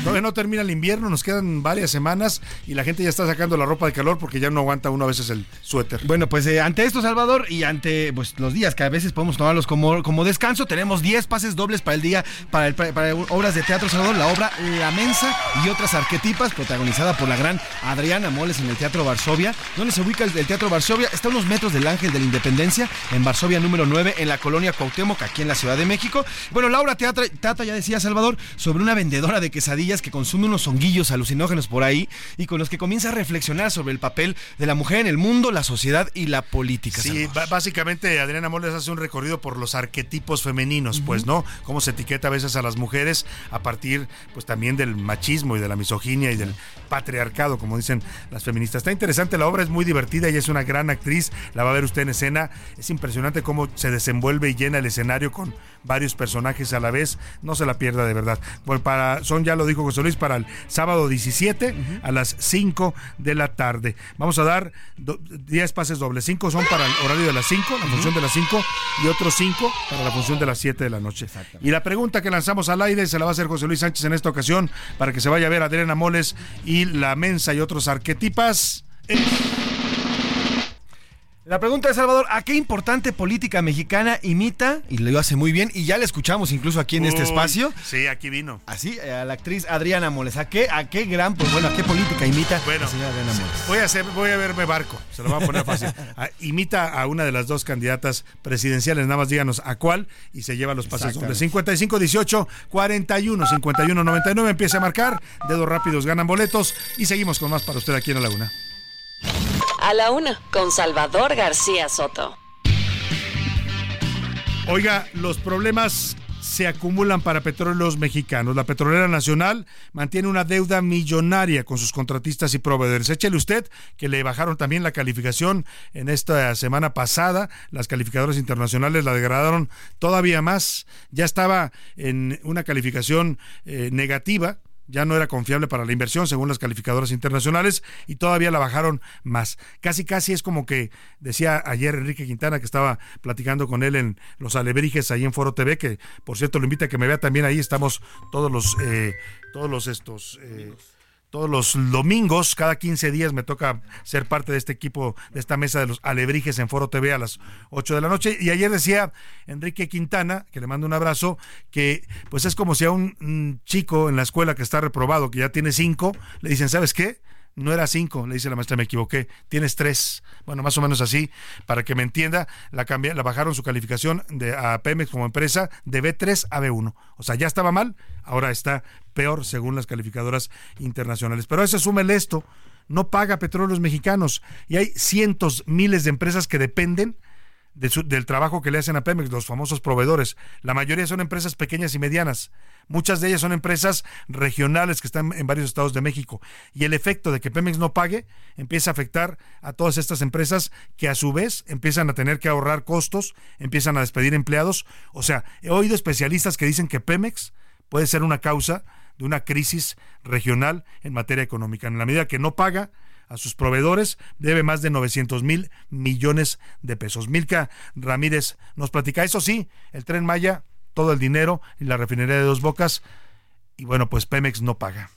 Todavía no termina el invierno, nos quedan varias semanas y la gente ya está sacando la ropa de calor porque ya no aguanta uno a veces el suéter. Bueno, pues eh, ante esto, Salvador, y ante pues, los días que a veces podemos tomarlos como, como descanso, tenemos 10 pases dobles para el día, para, el- para- obras de teatro, Salvador, la obra La Mensa y otras arquetipas, protagonizada por la gran Adriana Moles en el Teatro Varsovia. ¿Dónde se ubica el, Teatro Varsovia? Está a unos metros del Ángel de la Independencia, en Varsovia número 9, en la colonia Cuauhtémoc, aquí en la Ciudad de México. Bueno, la obra teatra- trata, ya decía Salvador, sobre una vendedora de quesadillas que consume unos honguillos alucinógenos por ahí y con los que comienza a reflexionar sobre el papel de la mujer en el mundo, la sociedad y la política. Sí, básicamente Adriana Moles hace un recorrido por los arquetipos femeninos, pues, ¿no? Cómo se etiqueta a veces a las mujeres a partir, pues, también del machismo y de la misoginia y del patriarcado, como dicen las feministas. Está interesante, la obra es muy divertida, ella es una gran actriz, la va a ver usted en escena. Es impresionante cómo se desenvuelve y llena el escenario con varios personajes a la vez. No se la pierda de verdad. Pues para, son, ya lo dijo José Luis, para el sábado 17 a las 5 de la tarde. Vamos a dar do- 10 pases dobles. 5 son para el horario de las 5, la función de las 5, y otros 5 para la función de las 7 de la noche. Y la pregunta que lanzamos al aire se la va a hacer José Luis Sánchez en esta ocasión para que se vaya a ver a Adriana Moles y la Mensa y otros arquetipas. es- La pregunta de Salvador, ¿a qué importante política mexicana imita? Y lo hace muy bien, y ya la escuchamos incluso aquí en este espacio. Sí, aquí vino. Así, eh, a la actriz Adriana Moles. ¿A qué, a qué gran, pues bueno, a qué política imita Bueno, la señora Adriana Moles? Voy a hacer, voy a verme barco, se lo voy a poner fácil. [LAUGHS] Ah, imita a una de las dos candidatas presidenciales, nada más díganos a cuál y se lleva los pases dobles. 55 18 41 51 99 empieza a marcar, dedos rápidos ganan boletos y seguimos con más para usted aquí en la Laguna. A la una, con Salvador García Soto. Oiga, los problemas se acumulan para petróleos mexicanos. La petrolera nacional mantiene una deuda millonaria con sus contratistas y proveedores. Échele usted que le bajaron también la calificación en esta semana pasada. Las calificadoras internacionales la degradaron todavía más. Ya estaba en una calificación eh, negativa ya no era confiable para la inversión según las calificadoras internacionales y todavía la bajaron más. Casi casi es como que decía ayer Enrique Quintana que estaba platicando con él en Los Alebrijes ahí en Foro TV, que por cierto lo invita a que me vea también ahí, estamos todos los eh, todos los estos eh, todos los domingos, cada 15 días me toca ser parte de este equipo, de esta mesa de los alebrijes en Foro TV a las 8 de la noche. Y ayer decía Enrique Quintana, que le mando un abrazo, que pues es como si a un, un chico en la escuela que está reprobado, que ya tiene 5, le dicen, ¿sabes qué? No era 5, le dice la maestra, me equivoqué, tienes 3. Bueno, más o menos así, para que me entienda, la, la bajaron su calificación de, a Pemex como empresa de B3 a B1. O sea, ya estaba mal, ahora está peor según las calificadoras internacionales. Pero a eso súmele esto, no paga petróleos mexicanos y hay cientos, miles de empresas que dependen del trabajo que le hacen a Pemex, los famosos proveedores. La mayoría son empresas pequeñas y medianas. Muchas de ellas son empresas regionales que están en varios estados de México. Y el efecto de que Pemex no pague empieza a afectar a todas estas empresas que a su vez empiezan a tener que ahorrar costos, empiezan a despedir empleados. O sea, he oído especialistas que dicen que Pemex puede ser una causa de una crisis regional en materia económica. En la medida que no paga, a sus proveedores, debe más de 900 mil millones de pesos. Milka Ramírez nos platica, eso sí, el tren Maya, todo el dinero y la refinería de dos bocas, y bueno, pues Pemex no paga.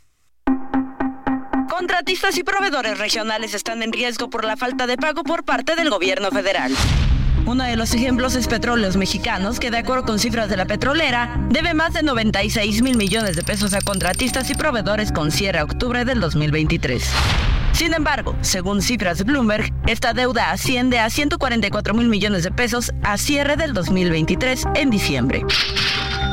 Contratistas y proveedores regionales están en riesgo por la falta de pago por parte del gobierno federal. Uno de los ejemplos es Petróleos Mexicanos, que de acuerdo con cifras de la petrolera, debe más de 96 mil millones de pesos a contratistas y proveedores con cierre a octubre del 2023. Sin embargo, según cifras Bloomberg, esta deuda asciende a 144 mil millones de pesos a cierre del 2023 en diciembre.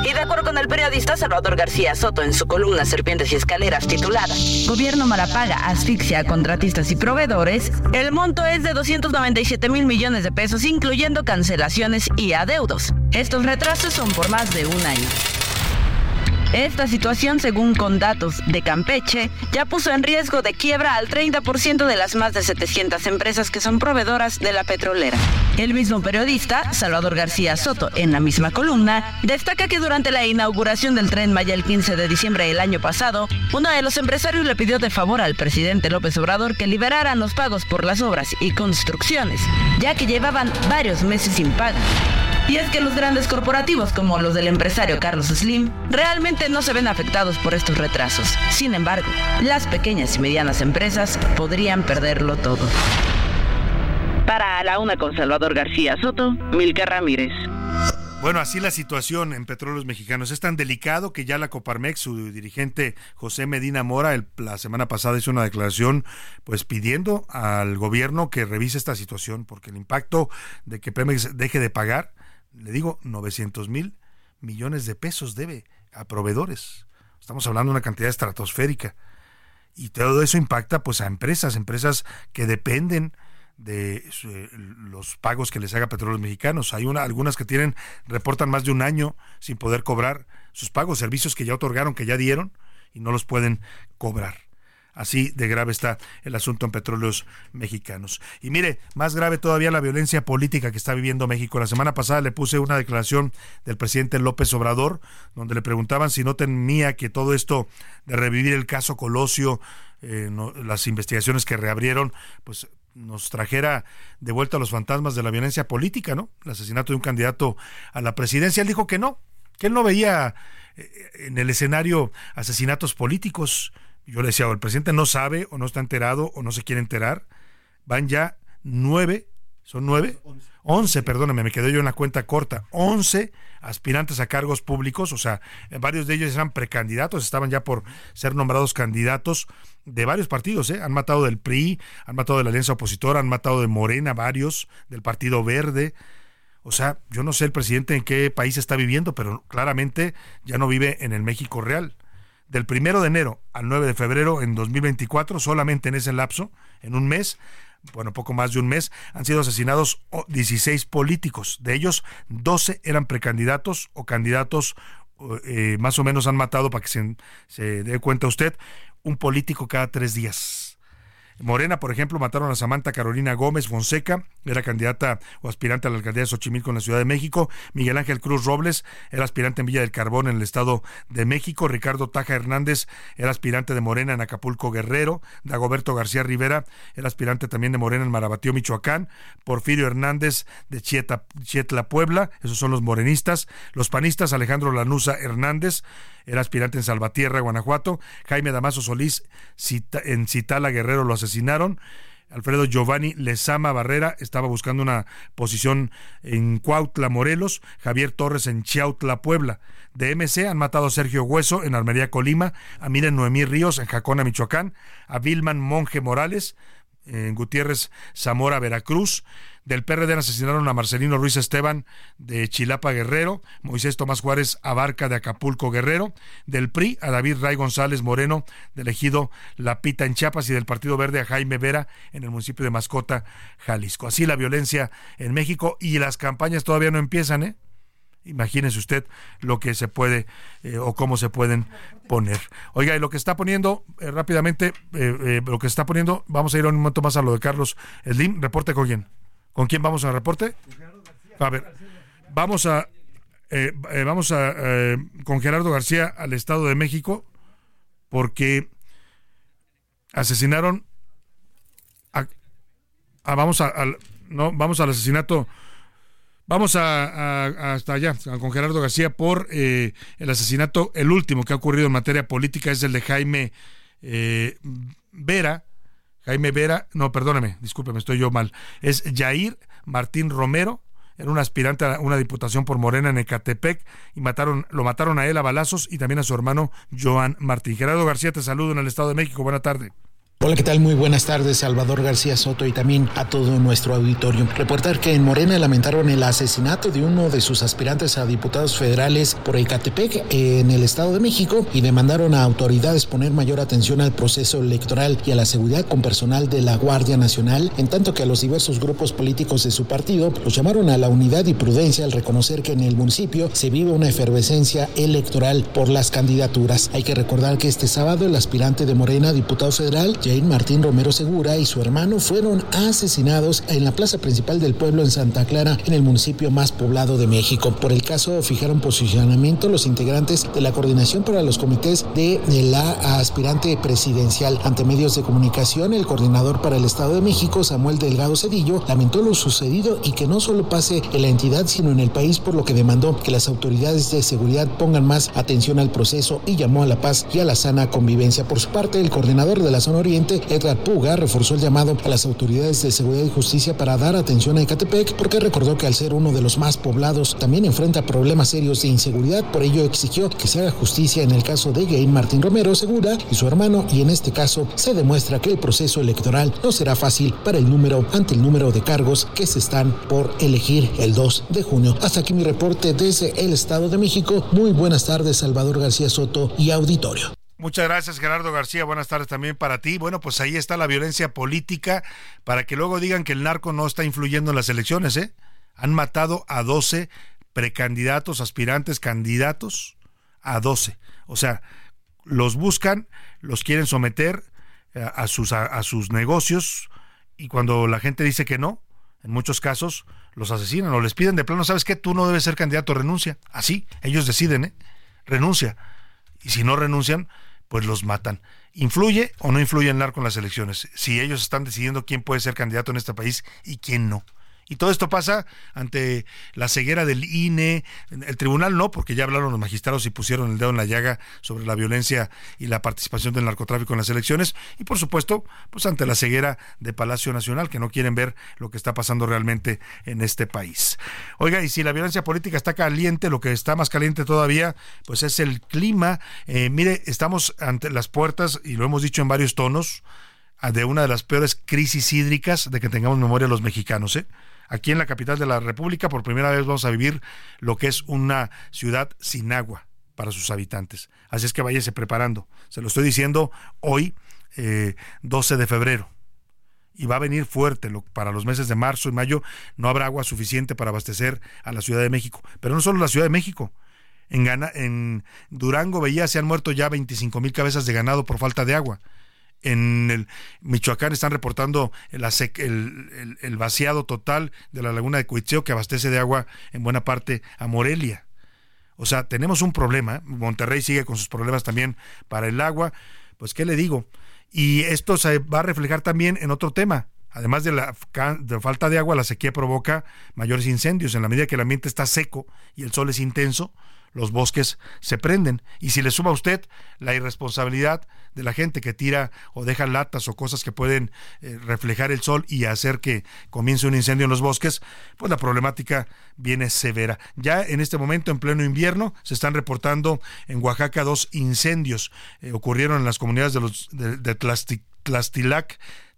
Y de acuerdo con el periodista Salvador García Soto en su columna Serpientes y Escaleras titulada Gobierno malapaga asfixia a contratistas y proveedores, el monto es de 297 mil millones de pesos incluyendo cancelaciones y adeudos. Estos retrasos son por más de un año. Esta situación, según con datos de Campeche, ya puso en riesgo de quiebra al 30% de las más de 700 empresas que son proveedoras de la petrolera. El mismo periodista, Salvador García Soto, en la misma columna, destaca que durante la inauguración del tren Maya el 15 de diciembre del año pasado, uno de los empresarios le pidió de favor al presidente López Obrador que liberaran los pagos por las obras y construcciones, ya que llevaban varios meses sin pago. Y es que los grandes corporativos como los del empresario Carlos Slim realmente no se ven afectados por estos retrasos. Sin embargo, las pequeñas y medianas empresas podrían perderlo todo. Para la una con Salvador García Soto, Milka Ramírez. Bueno, así la situación en Petróleos Mexicanos es tan delicado que ya la Coparmex, su dirigente José Medina Mora, el- la semana pasada hizo una declaración pues pidiendo al gobierno que revise esta situación porque el impacto de que Pemex deje de pagar, le digo, 900 mil millones de pesos debe a proveedores. Estamos hablando de una cantidad estratosférica. Y todo eso impacta pues a empresas, empresas que dependen de los pagos que les haga Petróleos Mexicanos. Hay una, algunas que tienen, reportan más de un año sin poder cobrar sus pagos, servicios que ya otorgaron, que ya dieron, y no los pueden cobrar. Así de grave está el asunto en petróleos mexicanos. Y mire, más grave todavía la violencia política que está viviendo México. La semana pasada le puse una declaración del presidente López Obrador, donde le preguntaban si no temía que todo esto de revivir el caso Colosio, eh, las investigaciones que reabrieron, pues nos trajera de vuelta a los fantasmas de la violencia política, ¿no? El asesinato de un candidato a la presidencia. Él dijo que no, que él no veía eh, en el escenario asesinatos políticos. Yo le decía, o el presidente no sabe, o no está enterado, o no se quiere enterar. Van ya nueve, ¿son nueve? Once, perdóname, me quedé yo en la cuenta corta. Once aspirantes a cargos públicos, o sea, varios de ellos eran precandidatos, estaban ya por ser nombrados candidatos de varios partidos, ¿eh? Han matado del PRI, han matado de la Alianza Opositora, han matado de Morena varios, del Partido Verde. O sea, yo no sé el presidente en qué país está viviendo, pero claramente ya no vive en el México real. Del primero de enero al 9 de febrero en 2024, solamente en ese lapso, en un mes, bueno, poco más de un mes, han sido asesinados oh, 16 políticos. De ellos, 12 eran precandidatos o candidatos, eh, más o menos han matado, para que se dé cuenta usted, un político cada tres días. Morena, por ejemplo, mataron a Samantha Carolina Gómez Fonseca, era candidata o aspirante a la alcaldía de Xochimilco en la Ciudad de México. Miguel Ángel Cruz Robles era aspirante en Villa del Carbón en el Estado de México. Ricardo Taja Hernández era aspirante de Morena en Acapulco Guerrero. Dagoberto García Rivera era aspirante también de Morena en Marabatío, Michoacán. Porfirio Hernández de Chieta, Chietla, Puebla. Esos son los morenistas. Los panistas, Alejandro Lanusa Hernández era aspirante en Salvatierra, Guanajuato. Jaime Damaso Solís en Citala Guerrero lo asesinaron. Alfredo Giovanni Lezama Barrera estaba buscando una posición en Cuautla, Morelos. Javier Torres en Chiautla, Puebla. De MC han matado a Sergio Hueso en Almería, Colima. A Miren Noemí Ríos en Jacona, Michoacán. A Vilman Monje Morales en Gutiérrez, Zamora, Veracruz. Del PRD asesinaron a Marcelino Ruiz Esteban de Chilapa Guerrero, Moisés Tomás Juárez Abarca de Acapulco Guerrero, del PRI a David Ray González Moreno del ejido La Pita en Chiapas y del Partido Verde a Jaime Vera en el municipio de Mascota, Jalisco. Así la violencia en México y las campañas todavía no empiezan, ¿eh? Imagínese usted lo que se puede eh, o cómo se pueden poner. Oiga, y lo que está poniendo eh, rápidamente, eh, lo que está poniendo, vamos a ir un momento más a lo de Carlos Slim. ¿Reporte con quién? ¿Con quién vamos al reporte? A ver, vamos a, vamos a, con Gerardo García al Estado de México porque asesinaron a, a- vamos a, al, no, vamos al asesinato Vamos a, hasta allá, con Gerardo García, por eh, el asesinato, el último que ha ocurrido en materia política es el de Jaime eh, Vera. Jaime Vera, no, perdóneme, discúlpeme, estoy yo mal. Es Jair Martín Romero, era un aspirante a una diputación por Morena en Ecatepec y mataron, lo mataron a él a balazos y también a su hermano Joan Martín. Gerardo García, te saludo en el Estado de México. Buena tarde. Hola, ¿qué tal? Muy buenas tardes, Salvador García Soto y también a todo nuestro auditorio. Reportar que en Morena lamentaron el asesinato de uno de sus aspirantes a diputados federales por Ecatepec en el Estado de México y demandaron a autoridades poner mayor atención al proceso electoral y a la seguridad con personal de la Guardia Nacional, en tanto que a los diversos grupos políticos de su partido los llamaron a la unidad y prudencia al reconocer que en el municipio se vive una efervescencia electoral por las candidaturas. Hay que recordar que este sábado el aspirante de Morena, diputado federal, Martín Romero Segura y su hermano fueron asesinados en la plaza principal del pueblo en Santa Clara, en el municipio más poblado de México. Por el caso fijaron posicionamiento los integrantes de la coordinación para los comités de, de la aspirante presidencial. Ante medios de comunicación, el coordinador para el Estado de México, Samuel Delgado Cedillo, lamentó lo sucedido y que no solo pase en la entidad, sino en el país, por lo que demandó que las autoridades de seguridad pongan más atención al proceso y llamó a la paz y a la sana convivencia. Por su parte, el coordinador de la zona oriente, Edgar Puga, reforzó el llamado a las autoridades de seguridad y justicia para dar atención a Ecatepec, porque recordó que al ser uno de los más poblados, también enfrenta problemas serios de inseguridad. Por ello, exigió que se haga justicia en el caso de Gain Martín Romero Segura y su hermano, y en este caso se demuestra que el proceso electoral no será fácil para el número ante el número de cargos que se están por elegir el 2 de junio. Hasta aquí mi reporte desde el Estado de México. Muy buenas tardes, Salvador García Soto y auditorio. Muchas gracias, Gerardo García. Buenas tardes también para ti. Bueno, pues ahí está la violencia política para que luego digan que el narco no está influyendo en las elecciones, ¿eh? Han matado a 12 precandidatos, aspirantes, candidatos, a 12. O sea, los buscan, los quieren someter eh, a sus, a, sus negocios y cuando la gente dice que no, en muchos casos los asesinan o les piden de plano, ¿sabes qué? Tú no debes ser candidato, renuncia. Así, ellos deciden, ¿eh? Renuncia. Y si no renuncian, pues los matan. ¿Influye o no influye el narco en las elecciones? Si ellos están decidiendo quién puede ser candidato en este país y quién no. Y todo esto pasa ante la ceguera del INE, el tribunal no, porque ya hablaron los magistrados y pusieron el dedo en la llaga sobre la violencia y la participación del narcotráfico en las elecciones, y por supuesto, pues ante la ceguera de Palacio Nacional, que no quieren ver lo que está pasando realmente en este país. Oiga, y si la violencia política está caliente, lo que está más caliente todavía, pues es el clima. Eh, mire, estamos ante las puertas, y lo hemos dicho en varios tonos, de una de las peores crisis hídricas de que tengamos memoria los mexicanos, ¿eh? Aquí en la capital de la República por primera vez vamos a vivir lo que es una ciudad sin agua para sus habitantes. Así es que váyase preparando. Se lo estoy diciendo hoy, eh, 12 de febrero. Y va a venir fuerte lo, para los meses de marzo y mayo. No habrá agua suficiente para abastecer a la Ciudad de México. Pero no solo la Ciudad de México. En, Gana, en Durango veía se han muerto ya 25 mil cabezas de ganado por falta de agua en el Michoacán están reportando el, vaciado total de la laguna de Cuitzeo que abastece de agua en buena parte a Morelia. O sea, tenemos un problema. Monterrey sigue con sus problemas también para el agua. Pues, ¿qué le digo? Y esto se va a reflejar también en otro tema. Además de la falta de agua, la sequía provoca mayores incendios. En la medida que el ambiente está seco y el sol es intenso, los bosques se prenden. Y si le suma a usted la irresponsabilidad de la gente que tira o deja latas o cosas que pueden eh, reflejar el sol y hacer que comience un incendio en los bosques, pues la problemática viene severa. Ya en este momento, en pleno invierno, se están reportando en Oaxaca dos incendios. Eh, ocurrieron en las comunidades de los de, de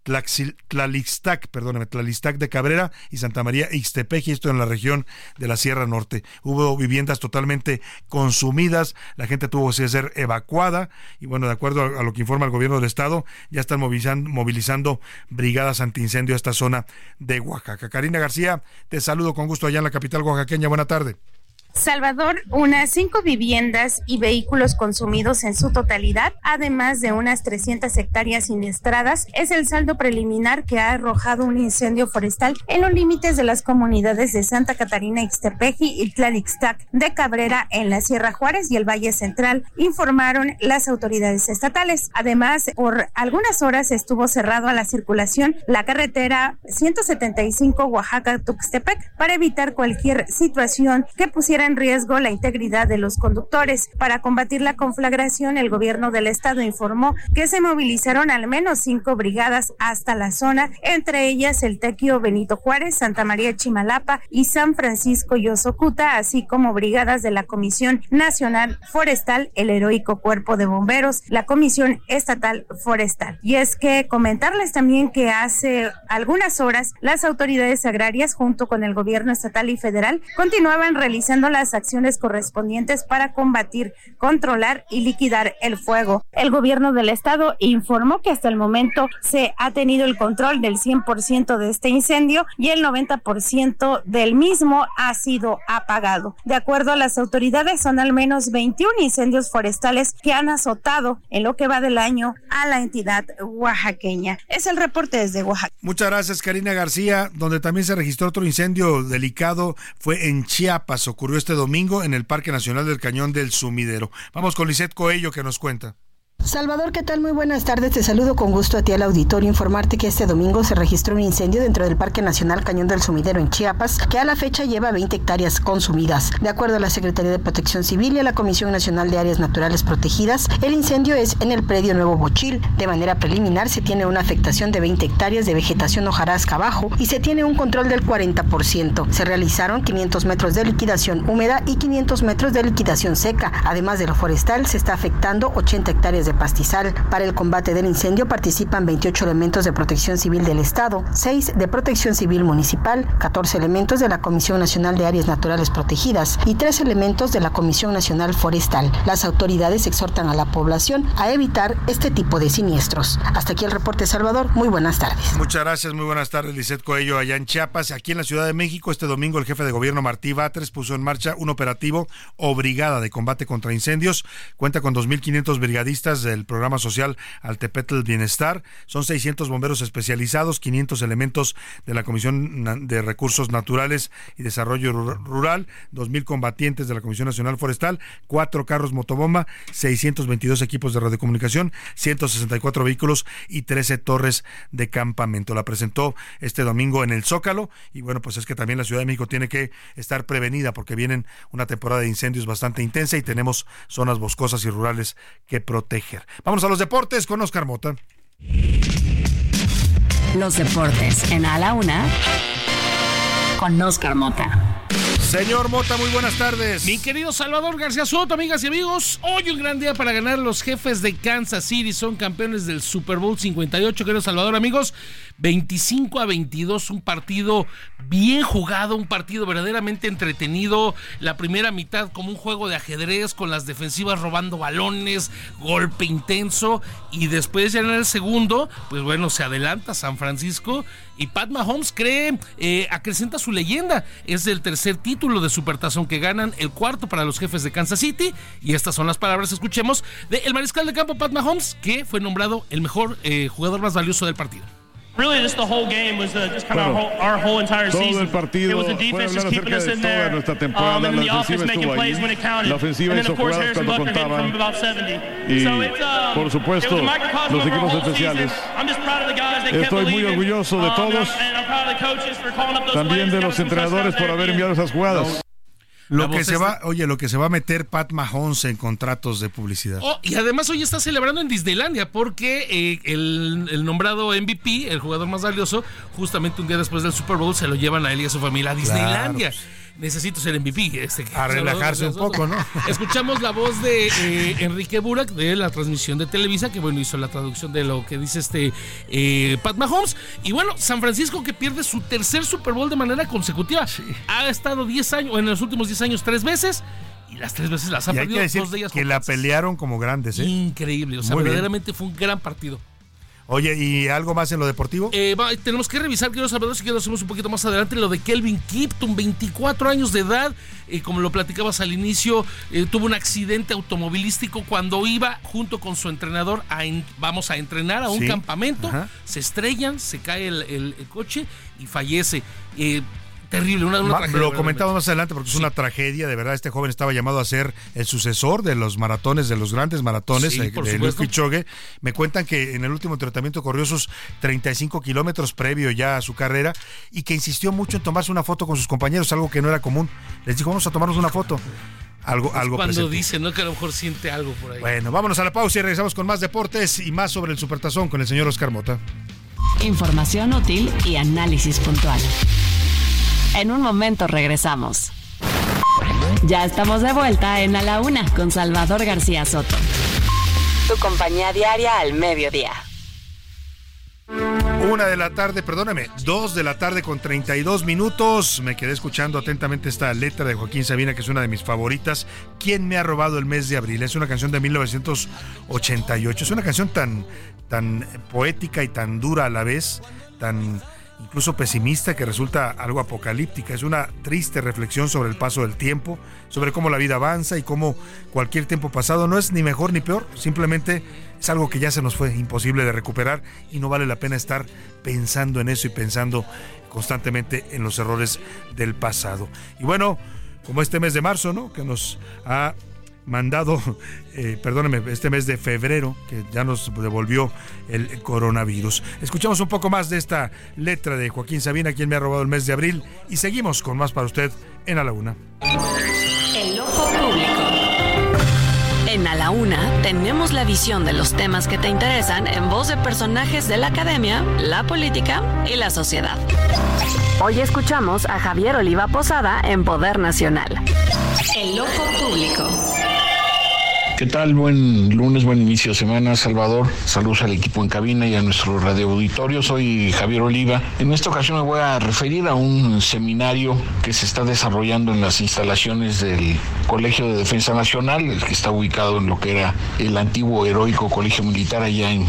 Tlastilac, Tlalixtac, perdóneme, Tlalixtac de Cabrera y Santa María Ixtepeji, esto en la región de la Sierra Norte. Hubo viviendas totalmente consumidas, la gente tuvo que ser evacuada y bueno, de acuerdo a, lo que informa el gobierno del estado, ya están movilizando, movilizando brigadas antiincendio a esta zona de Oaxaca. Karina García, te saludo con gusto allá en la capital oaxaqueña. Buena tarde. Salvador, unas cinco viviendas y vehículos consumidos en su totalidad, además de unas 300 hectáreas siniestradas, es el saldo preliminar que ha arrojado un incendio forestal en los límites de las comunidades de Santa Catarina Ixtepeji y Tlalixtac de Cabrera en la Sierra Juárez y el Valle Central, informaron las autoridades estatales. Además, por algunas horas estuvo cerrado a la circulación la carretera 175 Oaxaca-Tuxtepec para evitar cualquier situación que pusiera en riesgo la integridad de los conductores. Para combatir la conflagración, el gobierno del estado informó que se movilizaron al menos cinco brigadas hasta la zona, entre ellas el Tequio Benito Juárez, Santa María Chimalapa y San Francisco Yosocuta, así como brigadas de la Comisión Nacional Forestal, el Heroico Cuerpo de Bomberos, la Comisión Estatal Forestal. Y es que comentarles también que hace algunas horas las autoridades agrarias junto con el gobierno estatal y federal continuaban realizando las acciones correspondientes para combatir, controlar y liquidar el fuego. El gobierno del estado informó que hasta el momento se ha tenido el control del 100% de este incendio y el 90% del mismo ha sido apagado. De acuerdo a las autoridades, son al menos 21 incendios forestales que han azotado en lo que va del año a la entidad oaxaqueña. Es el reporte desde Oaxaca. Muchas gracias, Karina García. Donde también se registró otro incendio delicado fue en Chiapas. Ocurrió este domingo en el Parque Nacional del Cañón del Sumidero. Vamos con Lisette Coello que nos cuenta. Salvador, ¿qué tal? Muy buenas tardes. Te saludo con gusto a ti al auditorio. Informarte que este domingo se registró un incendio dentro del Parque Nacional Cañón del Sumidero en Chiapas, que a la fecha lleva 20 hectáreas consumidas. De acuerdo a la Secretaría de Protección Civil y a la Comisión Nacional de Áreas Naturales Protegidas, el incendio es en el predio Nuevo Bochil. De manera preliminar, se tiene una afectación de 20 hectáreas de vegetación hojarasca abajo y se tiene un control del 40%. Se realizaron 500 metros de liquidación húmeda y 500 metros de liquidación seca. Además de lo forestal, se está afectando 80 hectáreas de pastizal. Para el combate del incendio participan 28 elementos de protección civil del Estado, 6 de protección civil municipal, 14 elementos de la Comisión Nacional de Áreas Naturales Protegidas y 3 elementos de la Comisión Nacional Forestal. Las autoridades exhortan a la población a evitar este tipo de siniestros. Hasta aquí el reporte Salvador. Muy buenas tardes. Muchas gracias, muy buenas tardes, Lisette Coello, allá en Chiapas. Aquí en la Ciudad de México, este domingo, el jefe de gobierno Martí Batres puso en marcha un operativo o brigada de combate contra incendios. Cuenta con 2.500 brigadistas del programa social Altepetl Bienestar. Son 600 bomberos especializados, 500 elementos de la Comisión de Recursos Naturales y Desarrollo Ru- Rural, 2.000 combatientes de la Comisión Nacional Forestal, 4 carros motobomba, 622 equipos de radiocomunicación, 164 vehículos y 13 torres de campamento. La presentó este domingo en el Zócalo y bueno, pues es que también la Ciudad de México tiene que estar prevenida porque vienen una temporada de incendios bastante intensa y tenemos zonas boscosas y rurales que proteger. Vamos a los deportes con Oscar Mota. Los deportes en A la Una con Oscar Mota. Señor Mota, muy buenas tardes. Mi querido Salvador García Soto, amigas y amigos, hoy un gran día para ganar los jefes de Kansas City, son campeones del Super Bowl 58, querido Salvador, amigos, 25 a 22, un partido bien jugado, un partido verdaderamente entretenido, la primera mitad como un juego de ajedrez con las defensivas robando balones, golpe intenso. Y después ya en el segundo, pues bueno, se adelanta San Francisco y Pat Mahomes cree, eh, acrecenta su leyenda. Es el tercer título de Supertazón que ganan, el cuarto para los jefes de Kansas City. Y estas son las palabras, escuchemos, de el mariscal de campo Pat Mahomes, que fue nombrado el mejor eh, jugador más valioso del partido. Really, just the whole game was uh, just kind of our whole, our whole entire season. it was the defense just keeping us in there, um, and then the offense making plays when it counted. And then, of course, Harrison contaba. from about 70. Y, so it's, um, por supuesto, it was a microcosm los equipos whole especiales. season. I'm just proud of the guys Estoy muy orgulloso de Um, todos. and I'm- and I'm proud of the coaches for calling up those También plays, de los entrenadores por haber the enviado esas jugadas. Lo que se va, oye, lo que se va a meter Pat Mahomes en contratos de publicidad. Oh, y además hoy está celebrando en Disneylandia porque eh, el, el nombrado MVP, el jugador más valioso, justamente un día después del Super Bowl se lo llevan a él y a su familia a Disneylandia. Necesito ser MVP. Este, A relajarse un poco, ¿no? [LAUGHS] Escuchamos la voz de eh, Enrique Burak de la transmisión de Televisa, que bueno, hizo la traducción de lo que dice este eh, Pat Mahomes. Y bueno, San Francisco que pierde su tercer Super Bowl de manera consecutiva. Ha estado 10 años, en los últimos 10 años, tres veces. Y las tres veces las ha perdido, que decir dos de ellas que la pelearon como grandes, ¿eh? Increíble, o sea, Muy bien. verdaderamente fue un gran partido. Oye, ¿y algo más en lo deportivo? Eh, va, tenemos que revisar, queridos Salvador, si que lo hacemos un poquito más adelante, lo de Kelvin Kipton, 24 años de edad, eh, como lo platicabas al inicio, eh, tuvo un accidente automovilístico cuando iba junto con su entrenador a en- vamos a entrenar a un Sí, campamento, ajá. se estrellan, se cae el, el- el coche y fallece. Eh, Terrible, una, tragedia. Lo comentamos más adelante porque es una tragedia, de verdad. Este joven estaba llamado a ser el sucesor de los maratones, de los grandes maratones de, de Luis Pichogue. Me cuentan que en el último tratamiento corrió sus 35 kilómetros previo ya a su carrera y que insistió mucho en tomarse una foto con sus compañeros, algo que no era común. Les dijo, vamos a tomarnos una foto. Algo, algo cuando dice, ¿no? Que a lo mejor siente algo por ahí. Bueno, vámonos a la pausa y regresamos con más deportes y más sobre el Supertazón con el señor Oscar Mota. Información útil y análisis puntual. En un momento regresamos. Ya estamos de vuelta en A la Una con Salvador García Soto. Tu compañía diaria al mediodía. Una de la tarde, perdóname, dos de la tarde con 32 minutos. Me quedé escuchando atentamente esta letra de Joaquín Sabina, que es una de mis favoritas. ¿Quién me ha robado el mes de abril? Es una canción de 1988. Es una canción tan, tan poética y tan dura a la vez, tan incluso pesimista que resulta algo apocalíptica. Es una triste reflexión sobre el paso del tiempo, sobre cómo la vida avanza y cómo cualquier tiempo pasado no es ni mejor ni peor, simplemente es algo que ya se nos fue imposible de recuperar y no vale la pena estar pensando en eso y pensando constantemente en los errores del pasado. Y bueno, como este mes de marzo, ¿no? Que nos ha mandado, eh, perdóneme, este mes de febrero, que ya nos devolvió el coronavirus. Escuchamos un poco más de esta letra de Joaquín Sabina, quien me ha robado el mes de abril, y seguimos con más para usted en A la Una. El ojo público. En A la Una tenemos la visión de los temas que te interesan en voz de personajes de la academia, la política y la sociedad. Hoy escuchamos a Javier Oliva Posada en Poder Nacional. El ojo público. ¿Qué tal? Buen lunes, buen inicio de semana, Salvador. Saludos al equipo en cabina y a nuestro radio auditorio. Soy Javier Oliva. En esta ocasión me voy a referir a un seminario que se está desarrollando en las instalaciones del Colegio de Defensa Nacional, que está ubicado en lo que era el antiguo heroico Colegio Militar allá en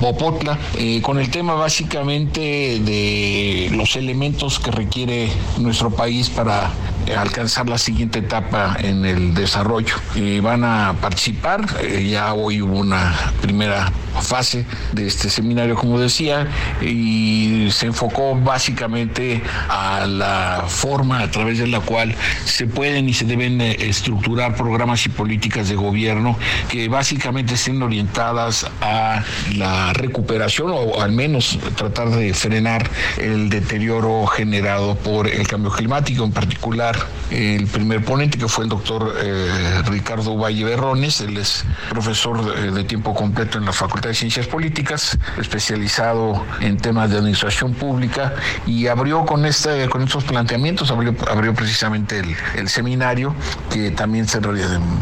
Popotla, eh, con el tema básicamente de los elementos que requiere nuestro país para alcanzar la siguiente etapa en el desarrollo. Eh, van a participar, eh, ya hoy hubo una primera fase de este seminario, como decía, y se enfocó básicamente a la forma a través de la cual se pueden y se deben eh, estructurar programas y políticas de gobierno que básicamente estén orientadas a la recuperación o al menos tratar de frenar el deterioro generado por el cambio climático, en particular el primer ponente que fue el doctor eh, Ricardo Valle Berrones, él es profesor de, tiempo completo en la Facultad de Ciencias Políticas, especializado en temas de administración pública y abrió con este, con estos planteamientos, abrió, precisamente el, seminario que también se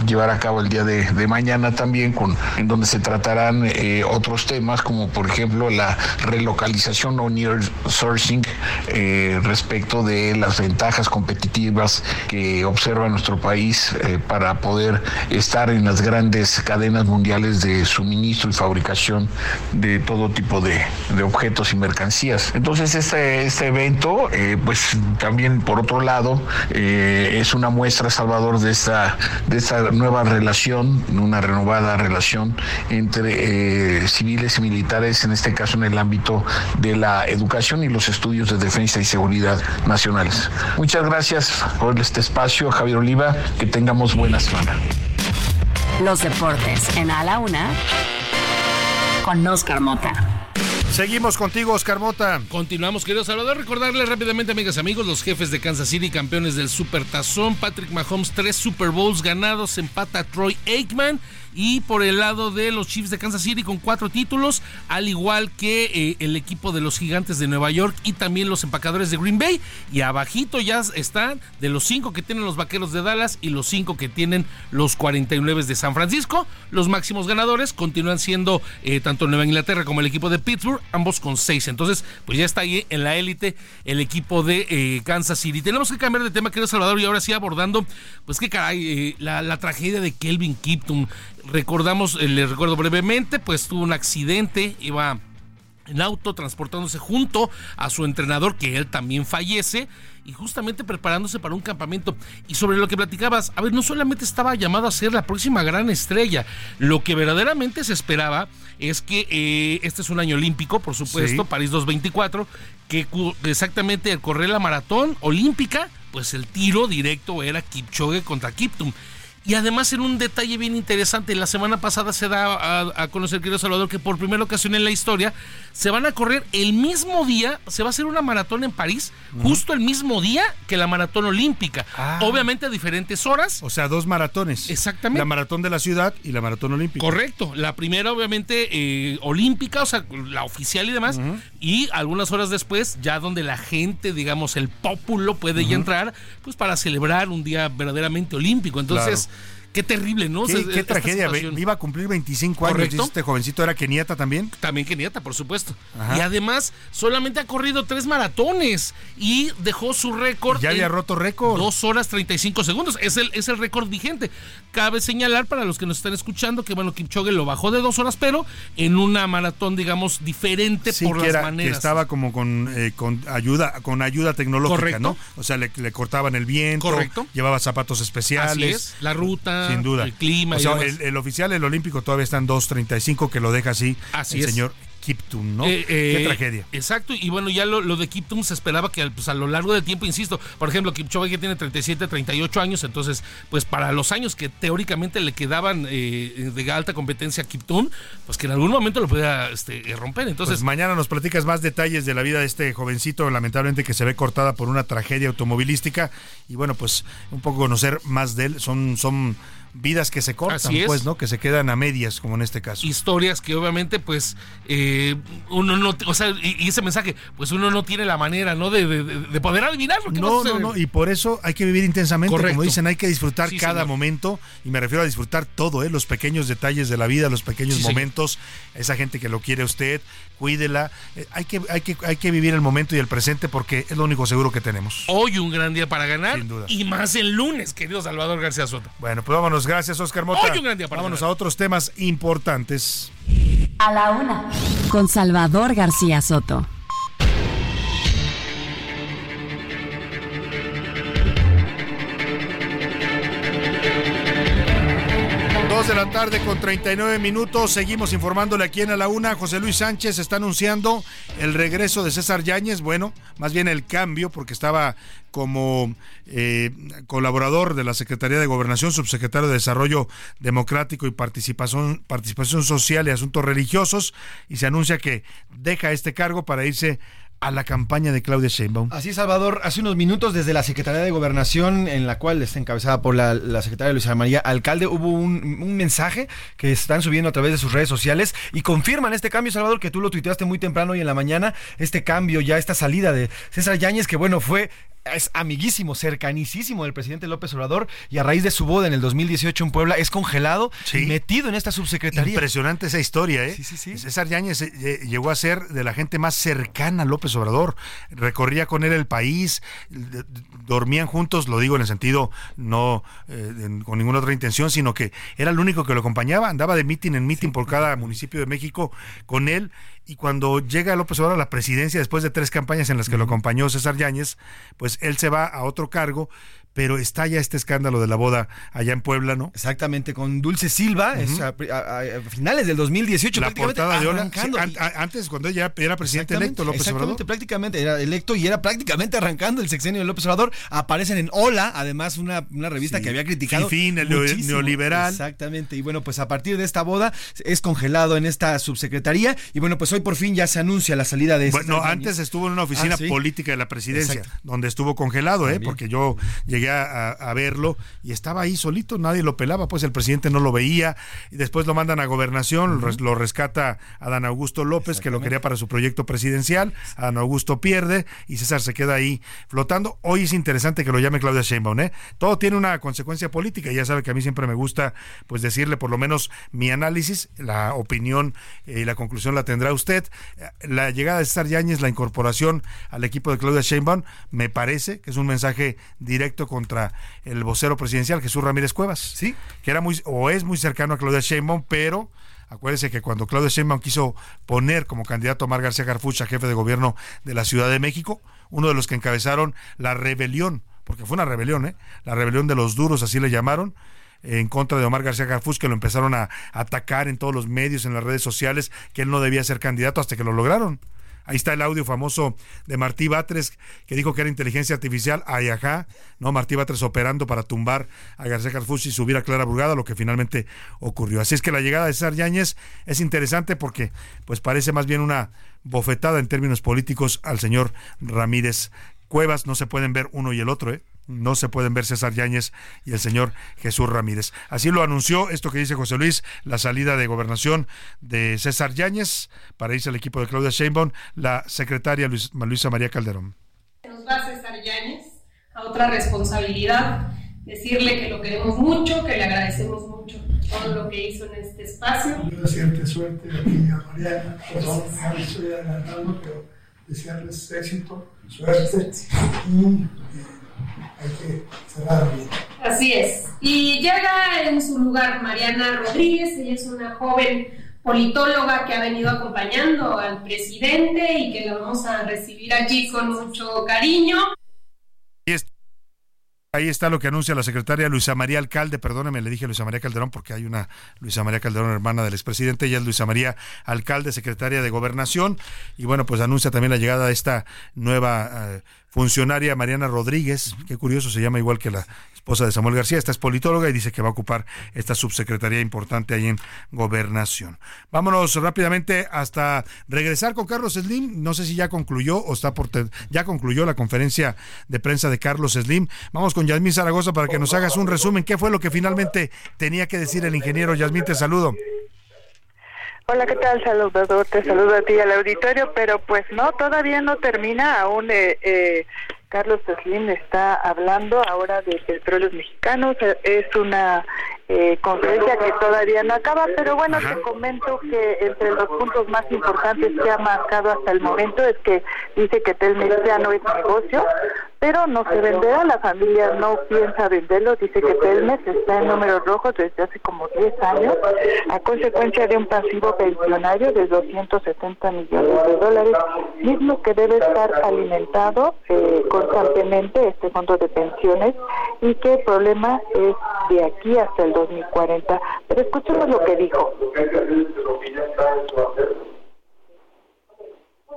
llevará a cabo el día de, de mañana también, con, en donde se tratarán eh, otros temas como por ejemplo la relocalización o near sourcing eh, respecto de las ventajas competitivas que observa nuestro país eh, para poder estar en las grandes cadenas mundiales de suministro y fabricación de todo tipo de, objetos y mercancías. Entonces este, este evento, eh, pues también por otro lado, eh, es una muestra, Salvador, de esta, de esta nueva relación, una renovada relación entre civiles y militares, en este caso en el ámbito de la educación y los estudios de defensa y seguridad nacionales. Muchas gracias por este espacio, Javier Oliva, que tengamos buena semana. Los deportes en A la Una con Oscar Mota. Seguimos contigo, Oscar Mota. Continuamos, querido Salvador. Recordarles rápidamente, amigas y amigos, los jefes de Kansas City, campeones del Super Tazón. Patrick Mahomes, tres Super Bowls ganados. Empata Troy Aikman. Y por el lado de los Chiefs de Kansas City con cuatro títulos, al igual que eh, el equipo de los Gigantes de Nueva York y también los empacadores de Green Bay. Y abajito ya están de los cinco que tienen los Vaqueros de Dallas y los cinco que tienen los 49 de San Francisco. Los máximos ganadores continúan siendo eh, tanto Nueva Inglaterra como el equipo de Pittsburgh, ambos con seis. Entonces, pues ya está ahí en la élite el equipo de eh, Kansas City. Tenemos que cambiar de tema, querido Salvador, y ahora sí abordando, pues qué caray, la, la tragedia de Kelvin Kipton recordamos, les recuerdo brevemente, pues tuvo un accidente, iba en auto, transportándose junto a su entrenador, que él también fallece, y justamente preparándose para un campamento. Y sobre lo que platicabas, a ver, no solamente estaba llamado a ser la próxima gran estrella, lo que verdaderamente se esperaba es que eh, este es un año olímpico, por supuesto, París 224, que exactamente al correr la maratón olímpica, pues el tiro directo era Kipchoge contra Kiptum. Y además en un detalle bien interesante, la semana pasada se da a, conocer, querido Salvador, que por primera ocasión en la historia se van a correr el mismo día, se va a hacer una maratón en París, justo el mismo día que la maratón olímpica. Ah. Obviamente a diferentes horas. O sea, dos maratones. Exactamente. La maratón de la ciudad y la maratón olímpica. Correcto. La primera obviamente eh, olímpica, o sea, la oficial y demás. Y algunas horas después, ya donde la gente, digamos, el pópulo puede ya entrar, pues para celebrar un día verdaderamente olímpico. Entonces... Qué terrible, ¿no? Qué, tragedia. Iba a cumplir 25 años. Este jovencito era Keniata también. También Keniata, por supuesto. Y además, solamente ha corrido tres maratones y dejó su récord. Ya había roto récord. Dos horas 35 segundos. Es el, es el récord vigente. Cabe señalar para los que nos están escuchando que, bueno, Kipchoge lo bajó de dos horas, pero en una maratón, digamos, diferente por las maneras. Que estaba como con, eh, con ayuda con ayuda tecnológica, ¿no? O sea, le, cortaban el viento. Correcto. Llevaba zapatos especiales. La ruta sin duda. el clima. O sea, el, oficial, el olímpico, todavía está en 2.35, que lo deja así, así el señor Kiptum, ¿no? Eh, Qué eh, tragedia. Exacto, y bueno, ya lo, de Kiptum se esperaba que pues, a lo largo del tiempo, insisto, por ejemplo, Kipchoge que tiene 37, 38 años, entonces, pues para los años que teóricamente le quedaban eh, de alta competencia a Kiptum, pues que en algún momento lo pudiera este, romper. Entonces, pues mañana nos platicas más detalles de la vida de este jovencito, lamentablemente que se ve cortada por una tragedia automovilística, y bueno, pues un poco conocer más de él, son, son vidas que se cortan, pues, ¿no? Que se quedan a medias, como en este caso. Historias que obviamente, pues, eh, uno no, o sea, y, ese mensaje, pues uno no tiene la manera, ¿no? De, de, poder adivinar lo que no, no, no, y por eso hay que vivir intensamente, como dicen, hay que disfrutar cada momento, y me refiero a disfrutar todo, ¿eh? Los pequeños detalles de la vida, los pequeños momentos, esa gente que lo quiere a usted, cuídela, eh, hay, que, hay, que, hay que vivir el momento y el presente porque es lo único seguro que tenemos. Hoy un gran día para ganar, Sin duda. y más el lunes, querido Salvador García Soto. Bueno, pues vámonos Gracias, Oscar Mota. Vámonos a otros temas importantes. A la una, con Salvador García Soto. Tarde con 39 minutos. Seguimos informándole aquí en A la Una. José Luis Sánchez está anunciando el regreso de César Yáñez. Bueno, más bien el cambio, porque estaba como eh, colaborador de la Secretaría de Gobernación, subsecretario de Desarrollo Democrático y Participación, Participación Social y Asuntos Religiosos, y se anuncia que deja este cargo para irse a la campaña de Claudia Sheinbaum. Así, Salvador, hace unos minutos desde la Secretaría de Gobernación, en la cual está encabezada por la, secretaria Luisa María Alcalde, hubo un, un, mensaje que están subiendo a través de sus redes sociales y confirman este cambio, Salvador, que tú lo tuiteaste muy temprano y en la mañana, este cambio, ya esta salida de César Yáñez, que bueno, fue es amiguísimo, cercanísimo del presidente López Obrador y a raíz de su boda en el 2018 en Puebla es congelado y metido en esta subsecretaría. Impresionante esa historia, ¿eh? César Yáñez eh, llegó a ser de la gente más cercana a López Obrador. Recorría con él el país, dormían juntos, lo digo en el sentido no eh, con ninguna otra intención, sino que era el único que lo acompañaba, andaba de mitin en mitin por cada municipio de México con él y cuando llega López Obrador a la presidencia, después de tres campañas en las que lo acompañó César Yáñez, pues él se va a otro cargo pero está ya este escándalo de la boda allá en Puebla, ¿no? Exactamente, con Dulce Silva, a, finales del 2018. La portada de Hola, antes, cuando ella era presidente electo, López exactamente, prácticamente era electo y era prácticamente arrancando el sexenio de López Obrador. Aparecen en Hola, además una, una revista que había criticado. fin, el neoliberal. Exactamente, y bueno, pues a partir de esta boda es congelado en esta subsecretaría y bueno, pues hoy por fin ya se anuncia la salida de... Bueno, antes estuvo en una oficina ah, política de la presidencia, donde estuvo congelado, ¿eh? Porque yo llegué a, verlo y estaba ahí solito, nadie lo pelaba, pues el presidente no lo veía y después lo mandan a gobernación, lo rescata Adán Augusto López que lo quería para su proyecto presidencial, Adán Augusto pierde y César se queda ahí flotando. Hoy es interesante que lo llame Claudia Sheinbaum, ¿eh? Todo tiene una consecuencia política y ya sabe que a mí siempre me gusta pues decirle por lo menos mi análisis, la opinión y la conclusión la tendrá usted. La llegada de César Yáñez, la incorporación al equipo de Claudia Sheinbaum, me parece que es un mensaje directo contra el vocero presidencial Jesús Ramírez Cuevas. Sí. Que era muy o es muy cercano a Claudia Sheinbaum, pero Acuérdense que cuando Claudia Sheinbaum quiso poner como candidato a Mar García Garfucha, jefe de gobierno de la Ciudad de México, uno de los que encabezaron la rebelión, porque fue una rebelión, ¿eh? la rebelión de los duros, así le llamaron, en contra de Omar García Garfus, que lo empezaron a atacar en todos los medios, en las redes sociales, que él no debía ser candidato hasta que lo lograron. Ahí está el audio famoso de Martí Batres, que dijo que era inteligencia artificial, ayajá, ¿no? Martí Batres operando para tumbar a García Garfus y subir a Clara Brugada, lo que finalmente ocurrió. Así es que la llegada de César Yáñez es interesante porque pues parece más bien una bofetada en términos políticos al señor Ramírez Cuevas. No se pueden ver uno y el otro, ¿eh? No se pueden ver César Yáñez y el señor Jesús Ramírez. Así lo anunció esto que dice José Luis, la salida de gobernación de César Yáñez para irse al equipo de Claudia Sheinbaum, la secretaria Luisa María Calderón. Nos va César Yáñez a otra responsabilidad, decirle que lo queremos mucho, que le agradecemos mucho todo lo que hizo en este espacio. Yo desearte suerte aquí a Mariana, perdón, me estoy adelantando, pero desearles éxito, suerte y Así es. Y llega en su lugar Mariana Rodríguez, ella es una joven politóloga que ha venido acompañando al presidente y que la vamos a recibir allí con mucho cariño. Ahí está lo que anuncia la secretaria Luisa María Alcalde, perdóneme, le dije Luisa María Calderón porque hay una Luisa María Calderón, hermana del expresidente, ella es Luisa María Alcalde, secretaria de Gobernación, y bueno, pues anuncia también la llegada de esta nueva eh, funcionaria Mariana Rodríguez, qué curioso, se llama igual que la esposa de Samuel García, esta es politóloga y dice que va a ocupar esta subsecretaría importante ahí en Gobernación. Vámonos rápidamente hasta regresar con Carlos Slim, no sé si ya concluyó o está por ya concluyó la conferencia de prensa de Carlos Slim. Vamos con Yasmín Zaragoza para que nos hagas un resumen, qué fue lo que finalmente tenía que decir el ingeniero. Yasmín, te saludo. Hola, ¿qué tal, Saludador? Te saludo a ti al auditorio, pero pues no, todavía no termina aún. Eh, eh, Carlos Slim está hablando ahora de petróleos mexicanos. Es una eh, conferencia que todavía no acaba, pero bueno, te comento que entre los puntos más importantes que ha marcado hasta el momento es que dice que Telmex ya no es negocio, pero no se venderá, la familia no piensa venderlo, dice que Telmex está en números rojos desde hace como 10 años, a consecuencia de un pasivo pensionario de 270 millones de dólares, mismo que debe estar alimentado eh, constantemente este fondo de pensiones y que el problema es de aquí hasta el 2040. Pero escuchemos lo que dijo.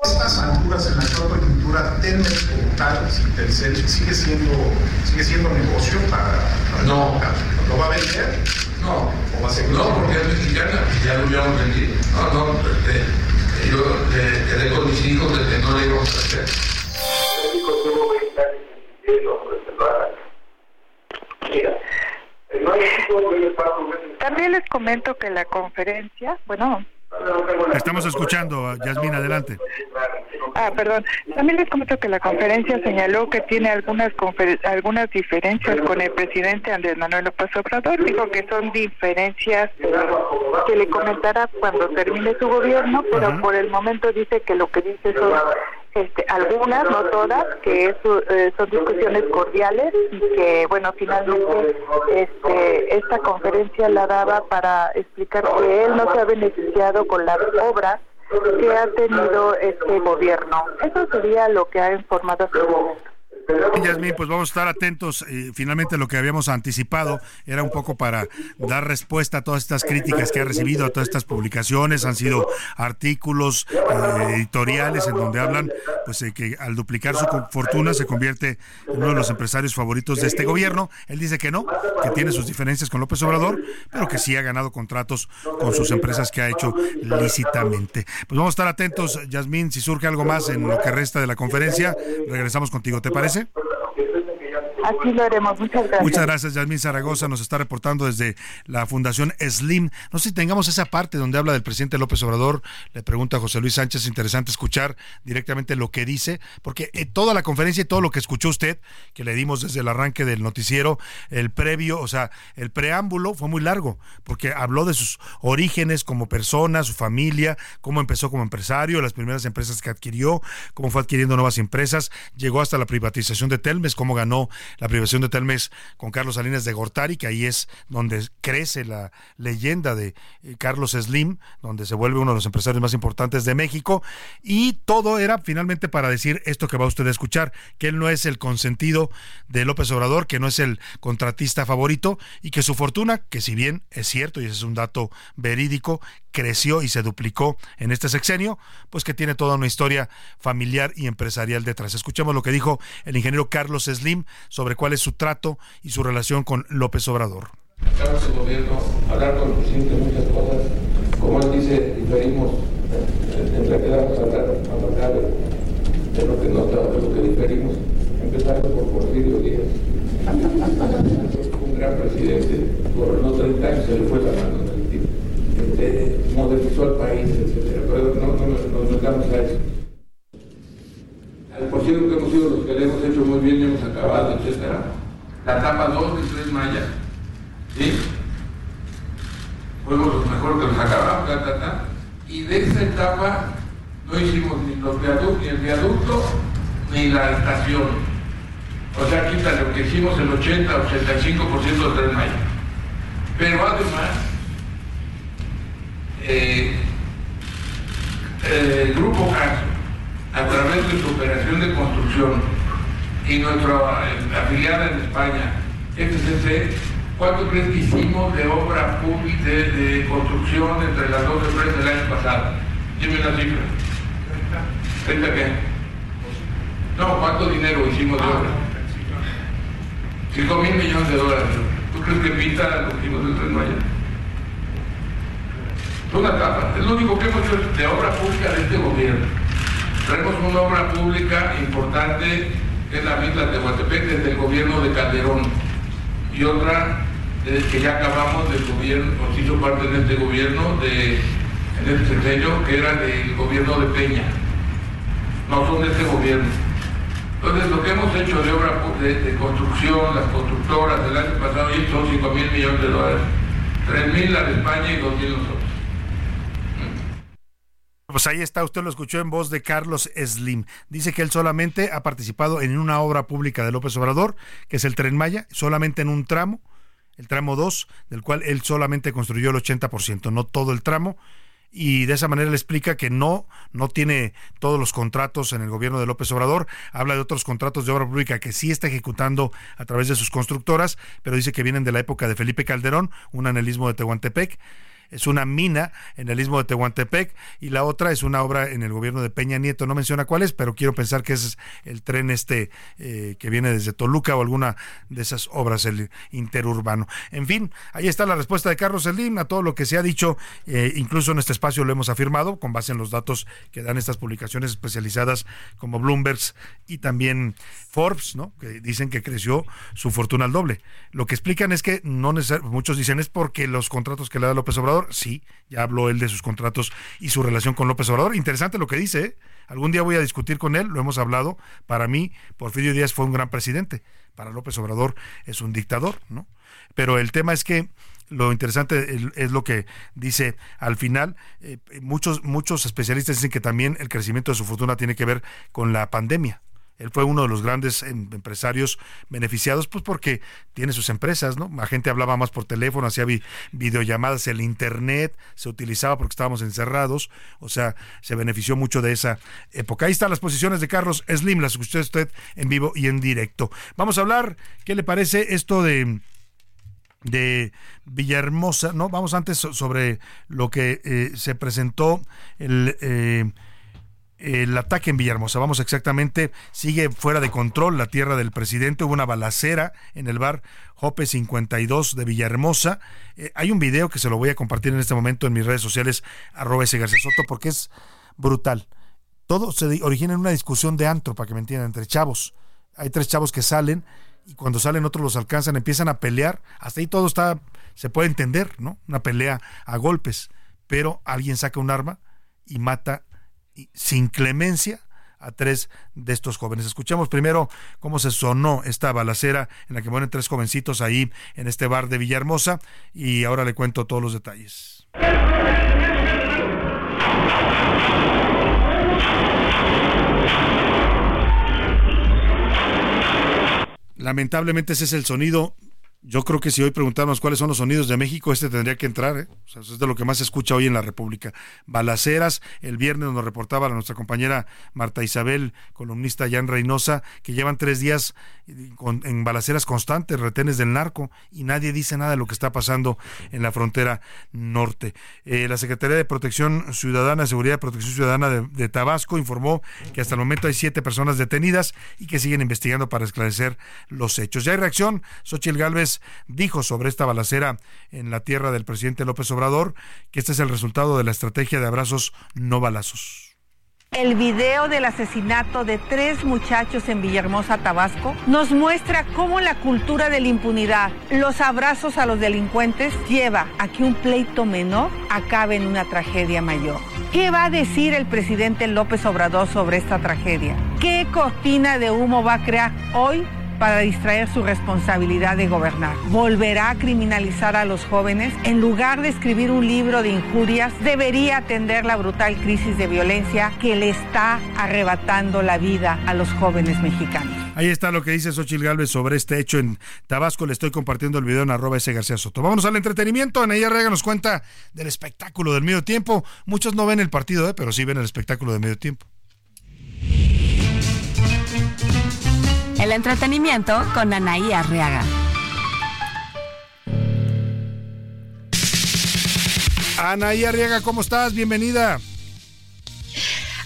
Estas alturas en la actual coyuntura, como tal, Telcel, sigue siendo, sigue siendo negocio para, no. ¿Lo va a vender? No, ¿O va a seguir no, porque es mexicana, ya lo habíamos vendido. No, no, de, yo le quedé con mis hijos de que no le íbamos a hacer. México tuvo 20 años Mira, también les comento que la conferencia, bueno, Estamos escuchando, Yasmín, adelante. Ah, perdón. También les comento que la conferencia señaló que tiene algunas algunas diferencias con el presidente Andrés Manuel López Obrador. Dijo que son diferencias que le comentará cuando termine su gobierno, pero por el momento dice que lo que dice son este, algunas, no todas, que eh, son discusiones cordiales y que, bueno, finalmente este, esta conferencia la daba para explicar que él no se ha beneficiado con las obras que ha tenido este gobierno. Eso sería lo que ha informado hasta momento. Yasmin, pues vamos a estar atentos. Eh, finalmente lo que habíamos anticipado era un poco para dar respuesta a todas estas críticas que ha recibido, a todas estas publicaciones. Han sido artículos eh, editoriales en donde hablan pues que al duplicar su fortuna se convierte en uno de los empresarios favoritos de este gobierno. Él dice que no, que tiene sus diferencias con López Obrador, pero que sí ha ganado contratos con sus empresas que ha hecho lícitamente. Pues vamos a estar atentos, Yasmin, si surge algo más en lo que resta de la conferencia, regresamos contigo, ¿te parece? pase. Así lo haremos. Muchas gracias. Muchas gracias, Yasmín Zaragoza. Nos está reportando desde la Fundación Slim. No sé si tengamos esa parte donde habla del presidente López Obrador. Le pregunta a José Luis Sánchez. Interesante escuchar directamente lo que dice, porque eh, toda la conferencia y todo lo que escuchó usted, que le dimos desde el arranque del noticiero, el previo, o sea, el preámbulo fue muy largo, porque habló de sus orígenes como persona, su familia, cómo empezó como empresario, las primeras empresas que adquirió, cómo fue adquiriendo nuevas empresas, llegó hasta la privatización de Telmes, cómo ganó la privación de Telmex con Carlos Salinas de Gortari, que ahí es donde crece la leyenda de eh, Carlos Slim, donde se vuelve uno de los empresarios más importantes de México, y todo era finalmente para decir esto que va usted a escuchar, que él no es el consentido de López Obrador, que no es el contratista favorito, y que su fortuna, que si bien es cierto, y ese es un dato verídico, creció y se duplicó en este sexenio, pues que tiene toda una historia familiar y empresarial detrás. Escuchemos lo que dijo el ingeniero Carlos Slim sobre cuál es su trato y su relación con López Obrador. Estamos en gobierno, hablar con el presidente muchas cosas, como él dice, diferimos, en realidad vamos a hablar, a hablar de, lo que no de lo que diferimos, empezando por Porfirio Díaz. [LAUGHS] Un gran presidente, por los 30 años se le fue la mano este, modernizó al país, etcétera, pero no, no nos metamos a eso. Por cierto que hemos sido los que le hemos hecho muy bien y hemos acabado, etcétera. La etapa 2 de Tres Maya, ¿sí? Fuimos los mejores que nos acabamos, ta, ta, ta. Y de esa etapa no hicimos ni, los viaductos, ni el viaducto ni la estación. O sea, quita lo que hicimos el 80-85% de Tres Maya. Pero además, eh, el Grupo Caso, a través de su operación de construcción y nuestra eh, afiliada en España, FCC, ¿cuánto crees que hicimos de obra pública, de, de, construcción entre las dos empresas el año pasado? Dime una cifra. ¿30 qué? No, ¿cuánto dinero hicimos de obra? 5 mil millones de dólares. ¿Tú crees que pinta lo que hicimos en Tres Maya? Es una etapa. Es lo único que hemos hecho de obra pública de este gobierno. Traemos una obra pública importante que es la misma de Tehuantepec desde el gobierno de Calderón y otra desde que ya acabamos del gobierno, nos hizo parte de este gobierno, de, en este sexenio, que era del gobierno de Peña. No son de este gobierno. Entonces, lo que hemos hecho de obra de, de construcción, las constructoras del año pasado, y son 5 mil millones de dólares. 3 mil la de España y 2 mil nosotros. Pues ahí está, usted lo escuchó en voz de Carlos Slim. Dice que él solamente ha participado en una obra pública de López Obrador, que es el Tren Maya, solamente en un tramo, el tramo 2, del cual él solamente construyó el 80%, no todo el tramo. Y de esa manera le explica que no, no tiene todos los contratos en el gobierno de López Obrador. Habla de otros contratos de obra pública que sí está ejecutando a través de sus constructoras, pero dice que vienen de la época de Felipe Calderón, un analismo de Tehuantepec es una mina en el istmo de Tehuantepec y la otra es una obra en el gobierno de Peña Nieto. No menciona cuál es, pero quiero pensar que ese es el tren este eh, que viene desde Toluca o alguna de esas obras, el interurbano. En fin, ahí está la respuesta de Carlos Slim a todo lo que se ha dicho, eh, incluso en este espacio lo hemos afirmado con base en los datos que dan estas publicaciones especializadas como Bloomberg y también Forbes, ¿no? que dicen que creció su fortuna al doble. Lo que explican es que no muchos dicen es porque los contratos que le da López Obrador sí, ya habló él de sus contratos y su relación con López Obrador. Interesante lo que dice, ¿eh? Algún día voy a discutir con él, lo hemos hablado. Para mí, Porfirio Díaz fue un gran presidente. Para López Obrador es un dictador, ¿no? Pero el tema es que lo interesante es lo que dice al final. Eh, muchos, muchos especialistas dicen que también el crecimiento de su fortuna tiene que ver con la pandemia. Él fue uno de los grandes em, empresarios beneficiados, pues porque tiene sus empresas, ¿no? La gente hablaba más por teléfono, hacía videollamadas, el internet se utilizaba porque estábamos encerrados, o sea, se benefició mucho de esa época. Ahí están las posiciones de Carlos Slim, las escuché usted en vivo y en directo. Vamos a hablar, ¿qué le parece esto de de Villahermosa, ¿no? Vamos antes sobre lo que eh, se presentó el eh, el ataque en Villahermosa. Vamos exactamente, sigue fuera de control la tierra del presidente. Hubo una balacera en el bar Jope 52 de Villahermosa. Eh, hay un video que se lo voy a compartir en este momento en mis redes sociales, arroba ese García Soto, porque es brutal. Todo se origina en una discusión de antro, para que me entiendan, entre chavos. Hay tres chavos que salen y cuando salen otros los alcanzan, empiezan a pelear. Hasta ahí todo está, se puede entender, ¿no? Una pelea a golpes. Pero alguien saca un arma y mata sin clemencia a tres de estos jóvenes. Escuchamos primero cómo se sonó esta balacera en la que mueren tres jovencitos ahí en este bar de Villahermosa y ahora le cuento todos los detalles. Lamentablemente ese es el sonido yo creo que si hoy preguntáramos cuáles son los sonidos de México, este tendría que entrar. ¿eh? O sea, es de lo que más se escucha hoy en la República. Balaceras, el viernes nos reportaba nuestra compañera Marta Isabel, columnista Jan Reynosa, que llevan tres días en balaceras constantes, retenes del narco, y nadie dice nada de lo que está pasando en la frontera norte. Eh, la Secretaría de Protección Ciudadana, Seguridad y Protección Ciudadana de, Tabasco informó que hasta el momento hay siete personas detenidas y que siguen investigando para esclarecer los hechos. Ya hay reacción, Xochitl Dijo sobre esta balacera en la tierra del presidente López Obrador que este es el resultado de la estrategia de abrazos no balazos. El video del asesinato de tres muchachos en Villahermosa, Tabasco, nos muestra cómo la cultura de la impunidad, los abrazos a los delincuentes, lleva a que un pleito menor acabe en una tragedia mayor. ¿Qué va a decir el presidente López Obrador sobre esta tragedia? ¿Qué cortina de humo va a crear hoy para distraer su responsabilidad de gobernar. Volverá a criminalizar a los jóvenes. En lugar de escribir un libro de injurias, debería atender la brutal crisis de violencia que le está arrebatando la vida a los jóvenes mexicanos. Ahí está lo que dice Xochil Gálvez sobre este hecho en Tabasco. Le estoy compartiendo el video en arroba ese García Soto. Vámonos al entretenimiento. Anaí Rega nos cuenta del espectáculo del medio tiempo. Muchos no ven el partido, ¿eh? pero sí ven el espectáculo del medio tiempo. El entretenimiento con Anaí Arriaga. Anaí Arriaga, ¿cómo estás? Bienvenida.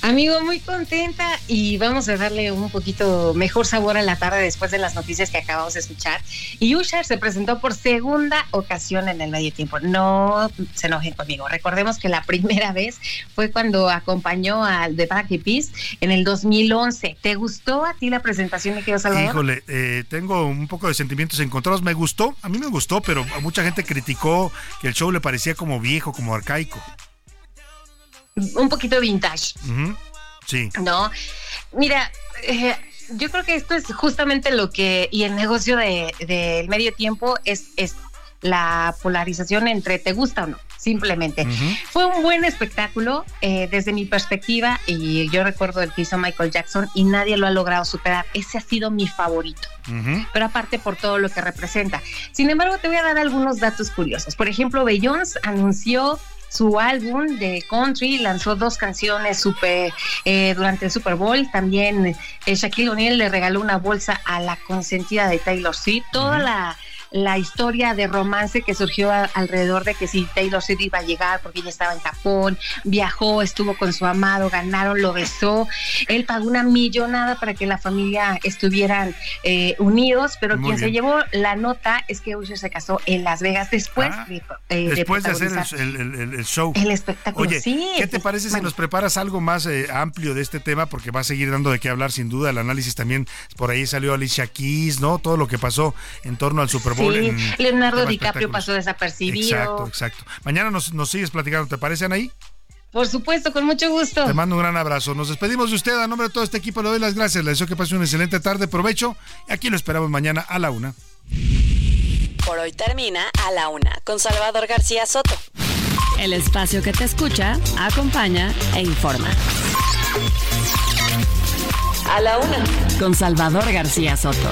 Amigo, muy contenta y vamos a darle un poquito mejor sabor a la tarde después de las noticias que acabamos de escuchar. Y Usher se presentó por segunda ocasión en el medio tiempo. No se enojen conmigo. Recordemos que la [LAUGHS] primera vez fue cuando acompañó al The Black Peace en el 2011. ¿Te gustó a ti la presentación de Quiero Salvador? Híjole, eh, tengo un poco de sentimientos encontrados. Me gustó, a mí me gustó, pero a mucha gente criticó que el show le parecía como viejo, como arcaico un poquito vintage. Sí. ¿No? Mira, eh, yo creo que esto es justamente lo que, y el negocio del de, medio tiempo es, es la polarización entre te gusta o no, simplemente. Fue un buen espectáculo eh, desde mi perspectiva y yo recuerdo el que hizo Michael Jackson y nadie lo ha logrado superar. Ese ha sido mi favorito, pero aparte por todo lo que representa. Sin embargo, te voy a dar algunos datos curiosos. Por ejemplo, Beyoncé anunció su álbum de country, lanzó dos canciones super, eh, durante el Super Bowl. También eh, Shaquille O'Neal le regaló una bolsa a la consentida de Taylor Swift. Toda la la historia de romance que surgió alrededor de que si Taylor Swift iba a llegar porque ella estaba en Japón, viajó, estuvo con su amado, ganaron, lo besó. Él pagó una millonada para que la familia estuvieran eh, unidos, pero quien se llevó la nota es que Usher se casó en Las Vegas después ah, de, eh, después de, hacer el, show. El espectáculo. Oye, ¿qué te parece si nos preparas algo más eh, amplio de este tema? Porque va a seguir dando de qué hablar sin duda. El análisis también, por ahí salió Alicia Keys, ¿no? Todo lo que pasó en torno al Super Bowl Sí, Leonardo DiCaprio pasó desapercibido. Exacto, exacto. Mañana nos, nos sigues platicando, ¿te parecen ahí? Por supuesto, con mucho gusto. Te mando un gran abrazo. Nos despedimos de usted. A nombre de todo este equipo le doy las gracias. Le deseo que pase una excelente tarde. Provecho. Y aquí lo esperamos mañana a la una. Por hoy termina a la una con Salvador García Soto. El espacio que te escucha, acompaña e informa. A la una con Salvador García Soto.